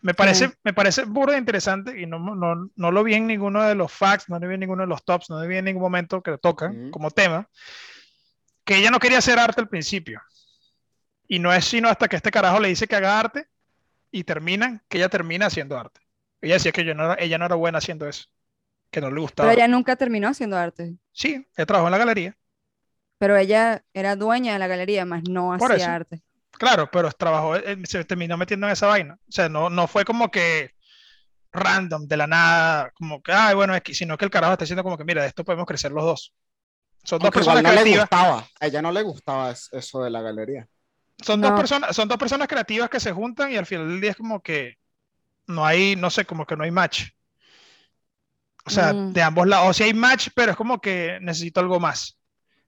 Speaker 2: Me parece,
Speaker 1: Sí.
Speaker 2: me parece burda interesante y no, no, no lo vi en ninguno de los facts, no lo vi en ninguno de los tops, no lo vi en ningún momento que lo tocan como tema, que ella no quería hacer arte al principio. Y no es sino hasta que este carajo le dice que haga arte y terminan, que ella termina haciendo arte. Ella decía que yo no era- ella no era buena haciendo eso, que no le gustaba.
Speaker 1: Pero ella nunca terminó haciendo arte.
Speaker 2: Sí, ella trabajó en la galería,
Speaker 1: Pero ella era dueña de la galería, más no
Speaker 2: Por
Speaker 1: hacía
Speaker 2: eso.
Speaker 1: arte.
Speaker 2: claro, pero trabajó, eh, se terminó metiendo en esa vaina. O sea, no, no fue como que random, de la nada, como que, ay, bueno, es que, sino que el carajo está diciendo como que, mira, de esto podemos crecer los dos. Son dos
Speaker 3: Aunque igual
Speaker 2: personas
Speaker 3: no le gustaba, a ella no le gustaba es- eso de la galería.
Speaker 2: Son dos personas, son dos personas creativas que se juntan y al final del día es como que no hay, no sé, como que no hay match. O sea,
Speaker 1: Mm.
Speaker 2: de ambos lados. O sea, hay match, pero es como que necesito algo más.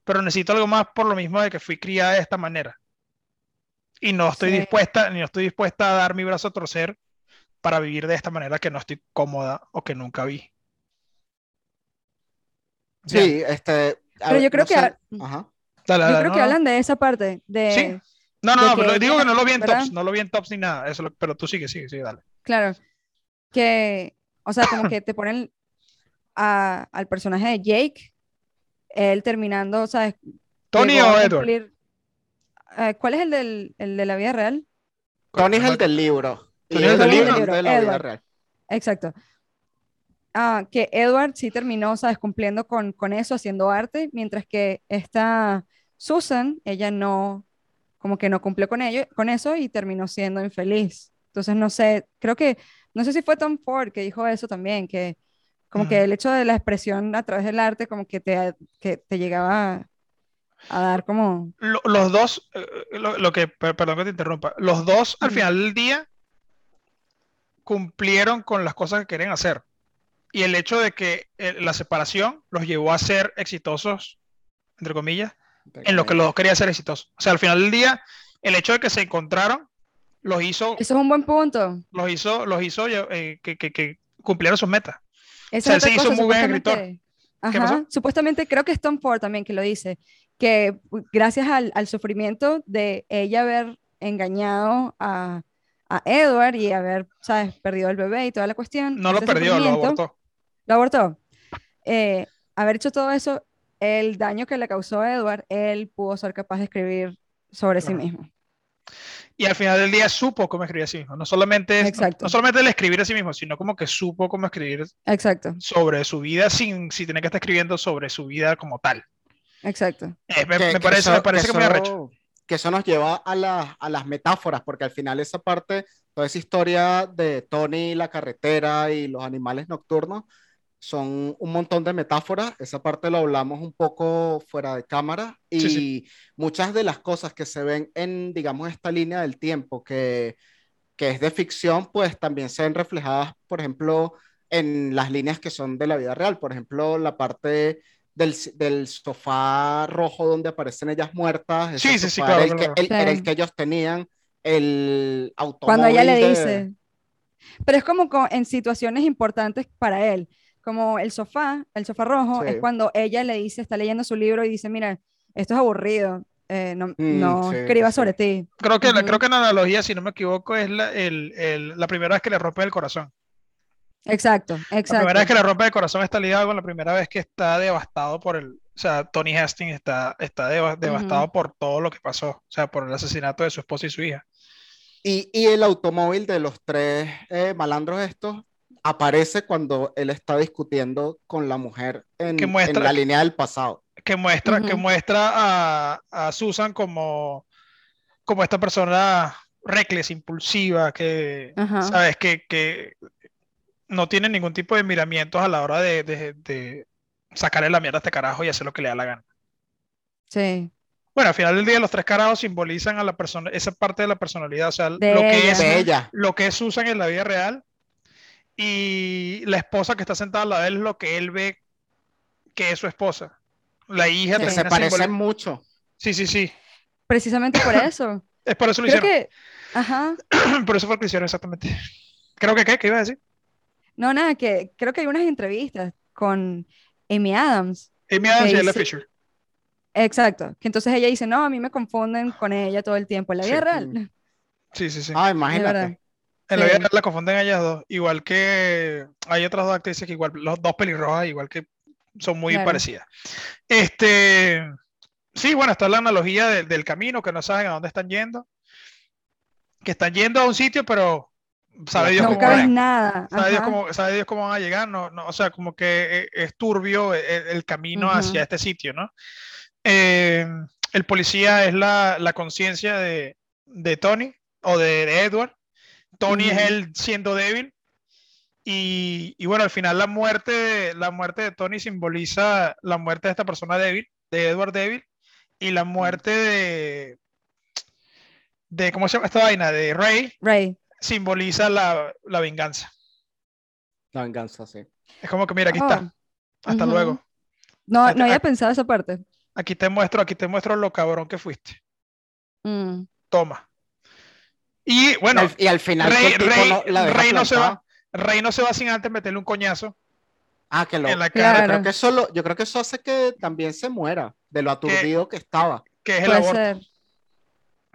Speaker 2: Pero necesito algo más por lo mismo de que fui criada de esta manera. Y no estoy
Speaker 1: Sí.
Speaker 2: dispuesta, ni no estoy dispuesta a dar mi brazo a torcer para vivir de esta manera que no estoy cómoda o que nunca vi. Bien.
Speaker 3: Sí, este.
Speaker 1: Pero
Speaker 3: ver,
Speaker 1: yo creo
Speaker 3: no
Speaker 1: que,
Speaker 3: sé-
Speaker 1: ha-
Speaker 3: Ajá.
Speaker 2: Dale,
Speaker 1: yo creo
Speaker 2: no,
Speaker 1: que
Speaker 2: no.
Speaker 1: hablan de esa parte, de,
Speaker 2: Sí. No, no, no, pero digo que no lo vi en
Speaker 1: ¿verdad?
Speaker 2: tops, no lo vi en tops ni nada. Eso, lo- pero tú sigue, sigue, sigue, dale.
Speaker 1: claro, que, o sea, como que te ponen a- al personaje de Jake, él terminando, ¿sabes?
Speaker 2: ¿Tony o
Speaker 1: a
Speaker 2: Edward?
Speaker 1: cumplir- eh, ¿cuál es el, del, el de la vida real?
Speaker 3: Tony es el del libro.
Speaker 2: Tony es el del
Speaker 3: es
Speaker 2: libro.
Speaker 3: de la vida real.
Speaker 1: Exacto. Ah, que Edward sí terminó, ¿sabes? Cumpliendo con, con eso, haciendo arte, mientras que esta Susan, ella no, como que no cumplió con ello, con eso y terminó siendo infeliz. Entonces, no sé, creo que, no sé si fue Tom Ford que dijo eso también, que como que
Speaker 2: Ujú.
Speaker 1: el hecho de la expresión a través del arte, como que te, que te llegaba a dar como,
Speaker 2: lo- los dos, eh, lo, lo que, per- perdón que te interrumpa, los dos al
Speaker 1: Ujú.
Speaker 2: final del día cumplieron con las cosas que querían hacer. Y el hecho de que eh, la separación los llevó a ser exitosos, entre comillas, en lo que los dos querían ser exitosos. O sea, al final del día, el hecho de que se encontraron los hizo,
Speaker 1: eso es un buen punto.
Speaker 2: los hizo, los hizo eh, que, que- que cumplieran sus metas.
Speaker 1: Esa
Speaker 2: sea,
Speaker 1: es
Speaker 2: él se hizo
Speaker 1: cosa,
Speaker 2: muy buen escritor.
Speaker 1: supuestamente-
Speaker 2: ¿Qué
Speaker 1: Ajá,
Speaker 2: pasó?
Speaker 1: supuestamente creo que es Tom Ford también que lo dice, que gracias al, al sufrimiento de ella haber engañado a, a Edward y haber, ¿sabes?, perdido el bebé y toda la cuestión.
Speaker 2: No lo perdió, lo abortó.
Speaker 1: Lo abortó. Eh, haber hecho todo eso, el daño que le causó a Edward, él pudo ser capaz de escribir sobre sí
Speaker 2: Claro.
Speaker 1: mismo.
Speaker 2: Y al final del día supo cómo escribir a sí mismo. No solamente, no,
Speaker 1: Exacto.
Speaker 2: no solamente el escribir a sí mismo, sino como que supo cómo escribir
Speaker 1: Exacto,
Speaker 2: sobre su vida sin, sin tener que estar escribiendo sobre su vida como tal.
Speaker 1: exacto.
Speaker 2: Eh, me,
Speaker 3: Que-
Speaker 2: me
Speaker 3: que
Speaker 2: parece,
Speaker 3: eso-
Speaker 2: me parece que,
Speaker 3: que
Speaker 2: muy
Speaker 3: eso-
Speaker 2: arrecho.
Speaker 3: que eso nos lleva a, la- a las metáforas, porque al final esa parte, toda esa historia de Tony, la carretera y los animales nocturnos, son un montón de metáforas. Esa parte lo hablamos un poco fuera de cámara y
Speaker 2: Sí, sí.
Speaker 3: muchas de las cosas que se ven en, digamos, esta línea del tiempo que, que es de ficción, pues también se ven reflejadas, por ejemplo, en las líneas que son de la vida real. Por ejemplo, la parte del, del sofá rojo donde aparecen ellas muertas.
Speaker 2: Sí, sí, sí, claro,
Speaker 3: era el que-
Speaker 2: claro.
Speaker 3: el- era el que ellos tenían, el
Speaker 1: Cuando ella le
Speaker 3: automóvil de-
Speaker 1: dice, pero es como co- en situaciones importantes para él, como el sofá, el sofá rojo,
Speaker 3: Sí.
Speaker 1: es cuando ella le dice, está leyendo su libro y dice, mira, esto es aburrido, eh, no,
Speaker 3: Mm,
Speaker 1: no
Speaker 3: sí,
Speaker 1: escriba
Speaker 3: sí.
Speaker 1: sobre ti.
Speaker 2: Creo que, la-
Speaker 1: Ujú.
Speaker 2: creo que la analogía, si no me equivoco, es la, el- el- la primera vez que le rompe el corazón.
Speaker 1: Exacto,
Speaker 2: La
Speaker 1: exacto.
Speaker 2: primera vez que le rompe el corazón está ligado con la primera vez que está devastado por el. O sea, Tony Hastings está, está deva- devastado por todo lo que pasó. O sea, por el asesinato de su esposa y su hija.
Speaker 3: Y, y el automóvil de los tres eh, malandros estos aparece cuando él está discutiendo con la mujer en,
Speaker 2: Que muestra-
Speaker 3: en la línea del pasado.
Speaker 2: que muestra, que
Speaker 1: Ujú.
Speaker 2: muestra a, a Susan como, como esta persona reckless, impulsiva, que,
Speaker 1: Ajá.
Speaker 2: ¿sabes? Que, que no tiene ningún tipo de miramientos a la hora de, de- de sacarle la mierda a este carajo y hacer lo que le da la gana.
Speaker 1: Sí.
Speaker 2: Bueno, al final del día los tres carajos simbolizan a la persona, esa parte de la personalidad, o sea,
Speaker 1: De
Speaker 2: lo que
Speaker 1: ella.
Speaker 2: es,
Speaker 3: De ella.
Speaker 2: lo que es Susan en la vida real y la esposa que está sentada al lado de él es lo que él ve que es su esposa. La hija
Speaker 3: Que se parecen
Speaker 2: simboli-
Speaker 3: mucho.
Speaker 2: Sí, sí, sí.
Speaker 1: Precisamente por eso.
Speaker 2: Es por eso lo
Speaker 1: Creo
Speaker 2: hicieron.
Speaker 1: que, ajá.
Speaker 2: Por eso fue lo que hicieron exactamente. Creo que, ¿qué? ¿Qué iba a decir?
Speaker 1: No, nada, que creo que hay unas entrevistas con Amy Adams.
Speaker 2: Amy Adams y Ella
Speaker 1: dice-
Speaker 2: Fisher.
Speaker 1: Exacto. Que entonces ella dice, no, a mí me confunden con ella todo el tiempo. En la
Speaker 2: Sí.
Speaker 1: vida real.
Speaker 2: Sí, sí, sí.
Speaker 3: Ah, imagínate.
Speaker 2: En la vida la confunden a ellas dos. Igual que hay otras dos actrices que igual, los dos pelirrojas, igual que son muy
Speaker 1: Claro.
Speaker 2: parecidas. Este, sí, bueno, está la analogía de- del camino, que no saben a dónde están yendo. Que están yendo a un sitio, pero sabe Dios
Speaker 1: Nunca
Speaker 2: cómo van.
Speaker 1: nada.
Speaker 2: Sabe Dios cómo, sabe Dios cómo van a llegar, no, no, o sea, como que eh, es turbio el, el camino hacia este sitio, ¿no? Eh, el policía es la, la conciencia de, de Tony o de, de Edward. Tony es él siendo débil. Y, y bueno, al final la muerte, de, la muerte de Tony simboliza la muerte de esta persona débil, de Edward débil, y la muerte de, de ¿cómo se llama esta vaina? De Ray,
Speaker 1: Ray.
Speaker 2: simboliza la, la venganza.
Speaker 3: La venganza, sí.
Speaker 2: Es como que mira, aquí
Speaker 1: Oh,
Speaker 2: está. Hasta
Speaker 1: ujú.
Speaker 2: luego.
Speaker 1: No,
Speaker 2: Aquí-
Speaker 1: no había
Speaker 2: aquí-
Speaker 1: pensado esa parte.
Speaker 2: Aquí te muestro, aquí te muestro lo cabrón que fuiste.
Speaker 1: Mm.
Speaker 2: Toma. Y bueno,
Speaker 3: Y al- y al final
Speaker 2: Rey, Rey-
Speaker 3: no- la deja
Speaker 2: Rey no se va. Rey no se va sin antes meterle un coñazo
Speaker 3: Ah, que lo.
Speaker 2: en la
Speaker 3: Yo
Speaker 2: cara,
Speaker 1: Claro.
Speaker 3: creo que eso lo- yo creo que eso hace que también se muera de lo aturdido que estaba.
Speaker 2: que es el
Speaker 1: Puede
Speaker 2: aborto.
Speaker 1: ser.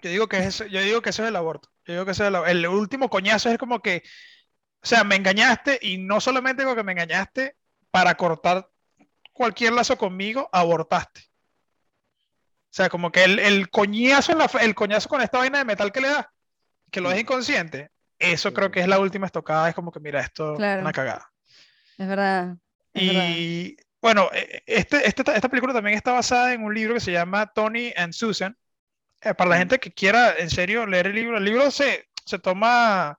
Speaker 2: Yo digo que es eso, yo digo que eso es el aborto. Yo digo que eso es el, último coñazo es como que, o sea, me engañaste y no solamente con que me engañaste para cortar cualquier lazo conmigo, abortaste. O sea, como que el, el coñazo en la, fe- el coñazo con esta vaina de metal que le da, que lo deja inconsciente, eso
Speaker 3: Sí,
Speaker 2: creo que es la última estocada, es como que mira, esto es
Speaker 1: Claro.
Speaker 2: una cagada.
Speaker 1: Es verdad. Es verdad.
Speaker 2: Y bueno, eh, este, este- esta película también está basada en un libro que se llama Tony and Susan. Eh, para la
Speaker 3: Mm.
Speaker 2: gente que quiera en serio leer el libro, el libro se, se toma,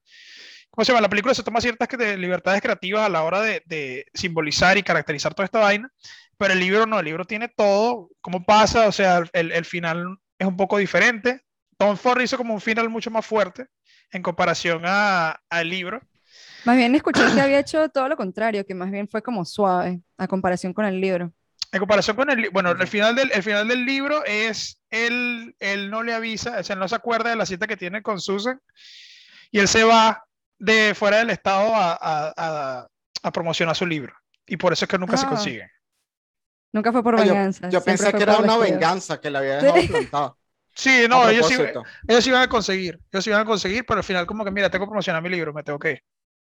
Speaker 2: ¿cómo se llama? La película se toma ciertas que- libertades creativas a la hora de, de simbolizar y caracterizar toda esta vaina, pero el libro no, el libro tiene todo, cómo pasa, o sea, el, el final es un poco diferente. Tom Ford hizo como un final mucho más fuerte en comparación a- al libro.
Speaker 1: Más bien escuché que había hecho todo lo contrario, que más bien fue como suave a comparación con el libro.
Speaker 2: En comparación con el, bueno, el final del, el final del libro es él, él no le avisa, o sea, él no se acuerda de la cita que tiene con Susan y él se va de fuera del estado a, a- a- a promocionar su libro y por eso es que nunca se
Speaker 1: Ah.
Speaker 2: consiguen.
Speaker 1: Nunca fue por
Speaker 3: Ah, yo-
Speaker 1: venganza.
Speaker 3: Yo
Speaker 1: siempre
Speaker 3: pensé que era una
Speaker 1: descuido.
Speaker 3: venganza que le había dejado
Speaker 1: Sí.
Speaker 2: Sí, no, ellos sí, ellos sí iban a conseguir, ellos sí iban a conseguir, pero al final como que mira, tengo que promocionar mi libro, me tengo que ir.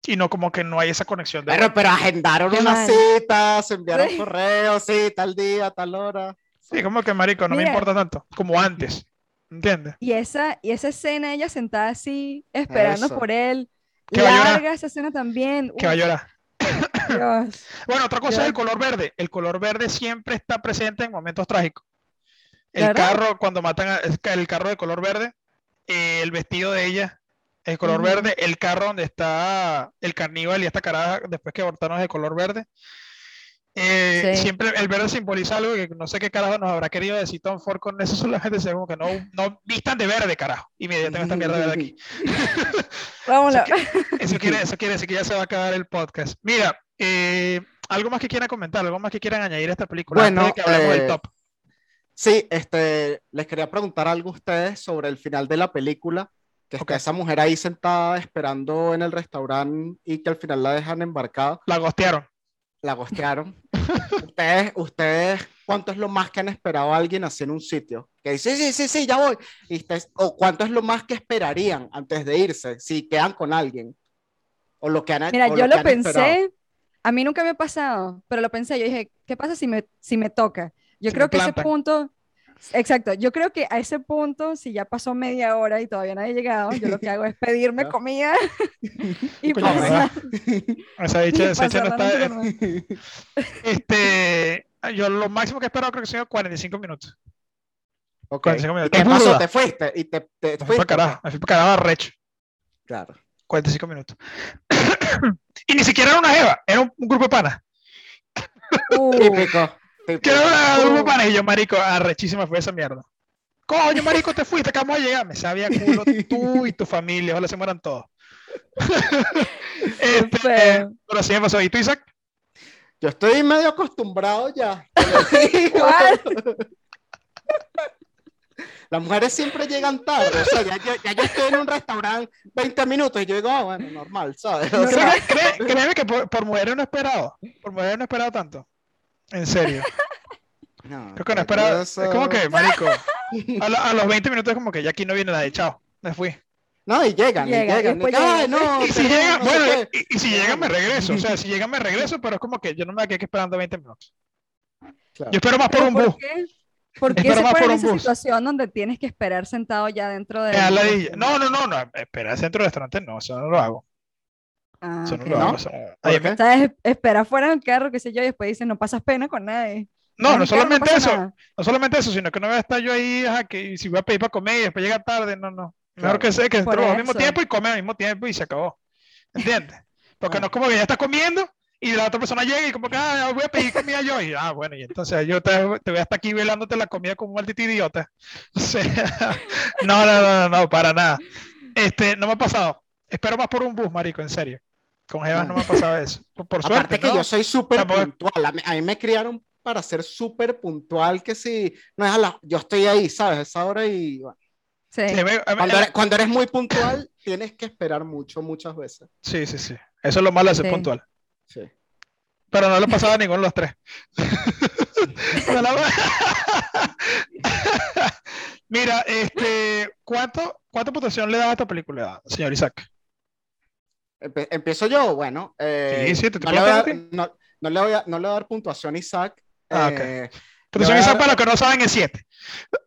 Speaker 2: Y no como que no hay esa conexión de
Speaker 3: Pero, pero agendaron una cita, se enviaron
Speaker 1: Sí.
Speaker 3: correos, sí, tal día, tal hora.
Speaker 2: Sí, como que marico, no me
Speaker 1: Mira.
Speaker 2: importa tanto como antes. ¿Entiendes?
Speaker 1: Y esa, y esa escena, ella sentada así, esperando
Speaker 3: Eso.
Speaker 1: por él.
Speaker 2: Que va a llorar.
Speaker 1: Larga esa escena también.
Speaker 2: Que va a llorar.
Speaker 1: Dios.
Speaker 2: Bueno, otra cosa
Speaker 1: Ya.
Speaker 2: es el color verde. El color verde siempre está presente en momentos trágicos.
Speaker 1: ¿De
Speaker 2: El
Speaker 1: verdad?
Speaker 2: carro, cuando matan a- es el carro de color verde, eh, el vestido de ella es color verde, el carro donde está el carníbal y esta caraja después que abortaron es de color verde. Eh,
Speaker 1: Sí.
Speaker 2: Siempre el verde simboliza algo que no sé qué carajo nos habrá querido decir Tom Ford con eso, solamente se como que no, no vistan de verde, carajo. Y mira, yo tengo esta mierda verde aquí.
Speaker 1: Vámonos.
Speaker 2: Eso quiere, eso quiere decir que ya se va a acabar el podcast. Mira, eh, algo más que quieran comentar, algo más que quieran añadir a esta película
Speaker 3: Bueno,
Speaker 2: antes de que hablemos del top.
Speaker 3: Sí, este, les quería preguntar algo a ustedes sobre el final de la película, que está
Speaker 2: Ok.
Speaker 3: esa mujer ahí sentada esperando en el restaurante y que al final la dejan embarcada,
Speaker 2: La gostearon.
Speaker 3: la gostearon. ustedes, ustedes, ¿cuánto es lo más que han esperado a alguien así en un sitio? Que dice, sí, sí, sí, ya voy. Y ustedes- o cuánto es lo más que esperarían antes de irse, si quedan con alguien. O lo que han
Speaker 1: Mira, yo lo
Speaker 3: esperado.
Speaker 1: pensé, a mí nunca me ha pasado, pero lo pensé, yo dije, ¿qué pasa si me, si me toca? Yo
Speaker 2: Si
Speaker 1: creo que ese punto, Exacto, yo creo que a ese punto, si ya pasó media hora y todavía nadie ha llegado, yo lo que hago es pedirme
Speaker 3: Ya.
Speaker 1: comida y
Speaker 2: Coño,
Speaker 1: pasar.
Speaker 2: Esa dicha, esa dicha no está. Este, yo lo máximo que he esperado creo que son 45 minutos.
Speaker 3: Ok.
Speaker 2: 45
Speaker 3: ¿Y
Speaker 2: minutos.
Speaker 3: qué pasó? ¿Te fuiste? ¿Y te, te
Speaker 2: Me fui
Speaker 3: fuiste?
Speaker 2: para carajo, me fui para carajo arrecho.
Speaker 3: Claro.
Speaker 2: 45 minutos. y ni siquiera era una jeva, era un, un grupo de panas.
Speaker 1: Uh,
Speaker 3: Típico.
Speaker 2: Era un grupo de
Speaker 1: Uh.
Speaker 2: y yo, marico, arrechísima fue esa mierda. Coño, marico, te fuiste, que vamos a llegar. Me sabía culo tú y tu familia, ojalá se mueran todos. Este,
Speaker 1: feo.
Speaker 2: pero así me pasó. ¿Y tú, Isaac?
Speaker 3: Yo estoy medio acostumbrado ya.
Speaker 1: ¿Cuál?
Speaker 3: Las mujeres siempre llegan tarde. O sea, ya, ya- ya yo estoy en un restaurante 20 minutos y yo digo, ah, bueno, normal, ¿sabes? O sea,
Speaker 2: créeme que por, por mujeres no he esperado. Por mujeres no he esperado tanto. En serio.
Speaker 3: no,
Speaker 2: Creo que no esperado. Es como que, marico, a, la- a los 20 minutos es como que ya aquí no viene nadie. Chao, me fui.
Speaker 3: No, y llegan,
Speaker 1: Llega,
Speaker 3: y llegan.
Speaker 1: después
Speaker 3: y, Ay,
Speaker 1: llegan.
Speaker 3: no,
Speaker 2: Y si
Speaker 3: perdón,
Speaker 2: llega,
Speaker 3: no sé
Speaker 2: bueno,
Speaker 3: qué".
Speaker 2: y, y si llega me regreso. O sea, si llega me regreso, pero es como que yo no me quedé esperando 20 minutos.
Speaker 3: Claro.
Speaker 2: Yo espero más por
Speaker 1: ¿Pero
Speaker 2: un
Speaker 1: por
Speaker 2: bus.
Speaker 1: qué? ¿Por qué
Speaker 2: Espero
Speaker 1: se
Speaker 2: más
Speaker 1: pone
Speaker 2: por
Speaker 1: en esa
Speaker 2: bus.
Speaker 1: situación donde tienes que esperar sentado ya dentro de...
Speaker 2: No, no, no, no. Espera, dentro del restaurante no, eso no lo hago.
Speaker 1: Ah,
Speaker 2: Eso no lo
Speaker 3: ¿No?
Speaker 1: Espera fuera del carro, qué sé yo, y después dices, no pasas pena con nadie.
Speaker 2: No, no solamente
Speaker 1: pasa
Speaker 2: eso.
Speaker 1: nada.
Speaker 2: No solamente eso, sino que no voy a estar yo ahí, ajá, que si voy a pedir para comer y después llega tarde, no, no. Mejor
Speaker 3: Claro.
Speaker 2: que sé que entró al mismo tiempo y come al mismo tiempo y se acabó. ¿Entiendes? Porque
Speaker 3: Ah.
Speaker 2: no es como que ya estás comiendo y la otra persona llega y como que, ah, voy a pedir comida yo. Y, ah, bueno, y entonces yo te, te voy a estar aquí velándote la comida como un maldito idiota. O sea, no, no, no, no, no, para nada. Este, no me ha pasado. Espero más por un bus, marico, en serio. Con Jevas no me ha pasado eso. Por, por
Speaker 3: Aparte
Speaker 2: suerte,
Speaker 3: que
Speaker 2: ¿no?
Speaker 3: yo soy súper puntual. A mí, a mí me criaron para ser súper puntual, que si no es a la, yo estoy ahí, ¿sabes? A esa hora y bueno,
Speaker 1: Sí.
Speaker 2: Sí, me- a mí-
Speaker 3: cuando, eres, cuando eres muy puntual, tienes que esperar mucho, muchas veces.
Speaker 2: sí, sí, sí. Eso es lo malo de ser
Speaker 1: Sí.
Speaker 2: puntual.
Speaker 3: Sí.
Speaker 2: Pero no le pasaba a ninguno de los tres. No la- Mira, este, ¿cuánto, ¿cuánta puntuación le das a esta película, señor Isaac?
Speaker 3: Empiezo yo, bueno. eh,
Speaker 2: Sí, sí, te
Speaker 3: no, le voy a, no, no le voy a, no le voy a dar puntuación a Isaac.
Speaker 2: Ah, ok.
Speaker 3: eh,
Speaker 2: Puntuación
Speaker 3: Le voy a
Speaker 2: Isaac,
Speaker 3: dar-
Speaker 2: para los que no saben, es 7.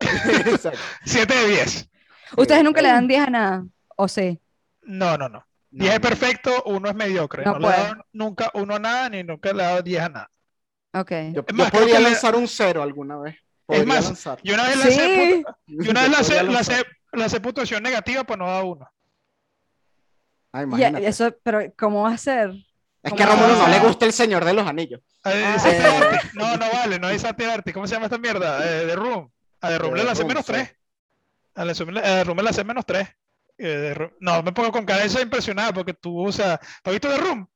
Speaker 3: exacto.
Speaker 2: 7 de 10.
Speaker 1: Ustedes
Speaker 3: Sí,
Speaker 1: nunca le
Speaker 3: eh,
Speaker 1: dan 10 a nada, ¿o sí?
Speaker 2: No, no, no.
Speaker 3: no,
Speaker 2: 10 es perfecto, uno es mediocre.
Speaker 1: No
Speaker 2: No, le he dado nunca uno a nada, ni nunca le he dado 10 a nada.
Speaker 1: Ok.
Speaker 3: Yo,
Speaker 2: Es
Speaker 3: yo
Speaker 2: más, creo
Speaker 3: podría
Speaker 2: que le-
Speaker 3: lanzar un cero alguna vez. Podría
Speaker 2: más,
Speaker 3: lanzar.
Speaker 2: Yo una vez lancé,
Speaker 1: Sí.
Speaker 2: puntu- yo una vez
Speaker 3: Yo
Speaker 2: lancé,
Speaker 3: podría
Speaker 2: lancé,
Speaker 3: lanzar.
Speaker 2: lancé puntuación negativa, pues no da uno.
Speaker 3: Ah,
Speaker 1: Y
Speaker 3: imagínate.
Speaker 1: eso, pero ¿cómo va a ser?
Speaker 3: es que a
Speaker 1: ¿cómo
Speaker 3: Rómulo no le gusta el Señor de los Anillos.
Speaker 2: Eh,
Speaker 1: Ah.
Speaker 2: No, no vale, no hay Santiago. ¿Cómo se llama esta mierda? Eh, de Room. A de Room
Speaker 3: De
Speaker 2: le
Speaker 3: Room,
Speaker 2: menos. 3. A de Room le- a de Room le lancé menos 3. No, me pongo con cabeza impresionada porque tú, o sea, ¿tú has visto de Room?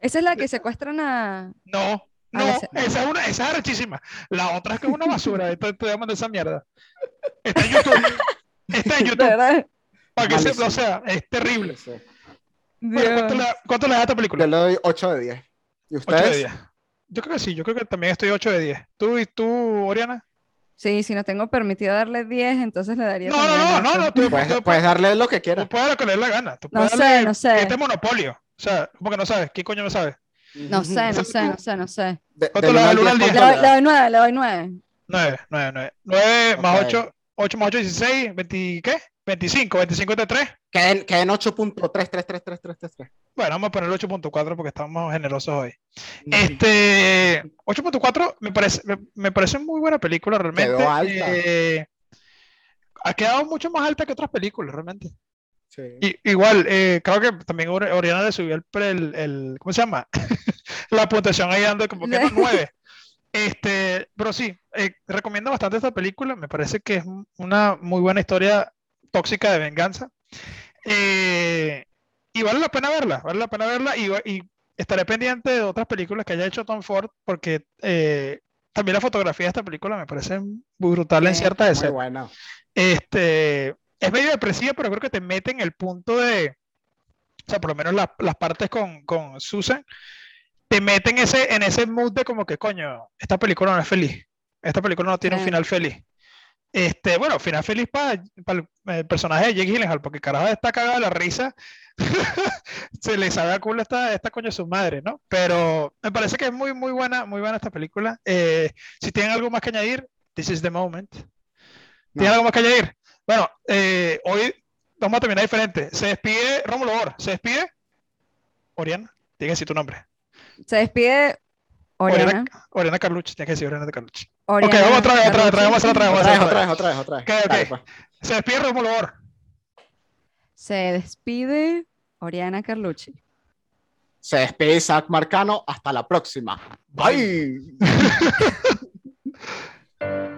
Speaker 1: Esa es la que secuestran a...
Speaker 2: No, no,
Speaker 1: Ah,
Speaker 2: esa es una, esa es arrechísima. La otra es que es una basura. Estoy, estoy llamando esa mierda. Está en YouTube. Está en
Speaker 1: De
Speaker 2: YouTube.
Speaker 1: verdad.
Speaker 2: Para que se, o sea, es terrible.
Speaker 3: Sí.
Speaker 2: Bueno, ¿cuánto, le, cuánto le das a esta
Speaker 3: Yo
Speaker 2: película?
Speaker 3: le doy 8 de 10. ¿Y
Speaker 2: 8 de
Speaker 3: ustedes?
Speaker 2: 10. Yo creo que sí, yo creo que también estoy 8 de 10. ¿Tú y tú, Oriana?
Speaker 1: Sí, si no tengo permitido darle 10, entonces le daría
Speaker 2: No, no, no, no, no, tú,
Speaker 3: Puedes,
Speaker 2: tú-
Speaker 3: puedes darle lo que
Speaker 2: tú
Speaker 3: quieras.
Speaker 2: puedes dar lo que le dé la gana. Tú
Speaker 1: No sé,
Speaker 2: darle
Speaker 1: no sé.
Speaker 2: Este monopolio. O sea, ¿cómo que no sabes? ¿Quién coño no sabe?
Speaker 1: No sé, no sé, no sé, no sé.
Speaker 3: De,
Speaker 2: ¿Cuánto le das del uno
Speaker 3: al
Speaker 2: al
Speaker 3: 10,
Speaker 1: Le
Speaker 2: diez?
Speaker 1: doy,
Speaker 3: ¿cuánto
Speaker 1: le
Speaker 3: le
Speaker 1: doy 9, le doy 9.
Speaker 2: 9, 9, 9. 9 más
Speaker 3: Ok.
Speaker 2: 8, 8 más 8, 16, 20, ¿qué? 25, 25 de 3.
Speaker 3: das? Queden, queden 8.3333333.
Speaker 2: Bueno, vamos a poner 8.4 porque estamos generosos hoy. Este 8.4 me parece, me, me parece muy buena película realmente.
Speaker 3: Quedó alta.
Speaker 2: Eh, ha quedado mucho más alta que otras películas realmente.
Speaker 3: Sí.
Speaker 2: Y, igual, eh, creo que también Ori- Oriana le subió el, el, el- ¿cómo se llama? La puntuación ahí dando como que
Speaker 1: Sí.
Speaker 2: 9. Este, pero sí, eh, recomiendo bastante esta película. Me parece que es un- una muy buena historia tóxica de venganza. Eh, y vale la pena verla, vale la pena verla. Y, y estaré pendiente de otras películas que haya hecho Tom Ford, porque eh, también la fotografía de esta película me parece muy brutal en
Speaker 3: Muy
Speaker 2: escenas.
Speaker 3: buena.
Speaker 2: Este, es medio depresiva, pero creo que te mete en el punto de, o sea, por lo menos la- las partes con, con Susan, te meten ese, en ese mood de como que, coño, esta película no es feliz, esta película no tiene un final feliz. Este, bueno, final feliz para el, el personaje de Jake Gyllenhaal, porque carajo está cagado de la risa, se le sabe a culo esta, esta coño su madre, ¿no? Pero me parece que es muy, muy buena, muy buena esta película. Eh, si tienen algo más que añadir, this is the moment. ¿Tienes algo más que añadir? Bueno, eh, hoy vamos a terminar diferente. Se despide Rómulo Or. Se despide Oriana. Decir tu nombre.
Speaker 1: Se despide Oriana.
Speaker 2: Oriana, Carlucci. Tienes que decir Oriana Carlucci.
Speaker 1: Oriana
Speaker 2: ok, vamos otra vez, otra vez, otra vez, vamos otra vez. Vamos a
Speaker 3: Otra vez,
Speaker 2: otra vez.
Speaker 3: otra vez, otra. Dale.
Speaker 2: Se despide Rómulo.
Speaker 1: Se despide Oriana Carlucci.
Speaker 3: Se despide Isaac Marcano. Hasta la próxima.
Speaker 2: Bye.
Speaker 3: Bye.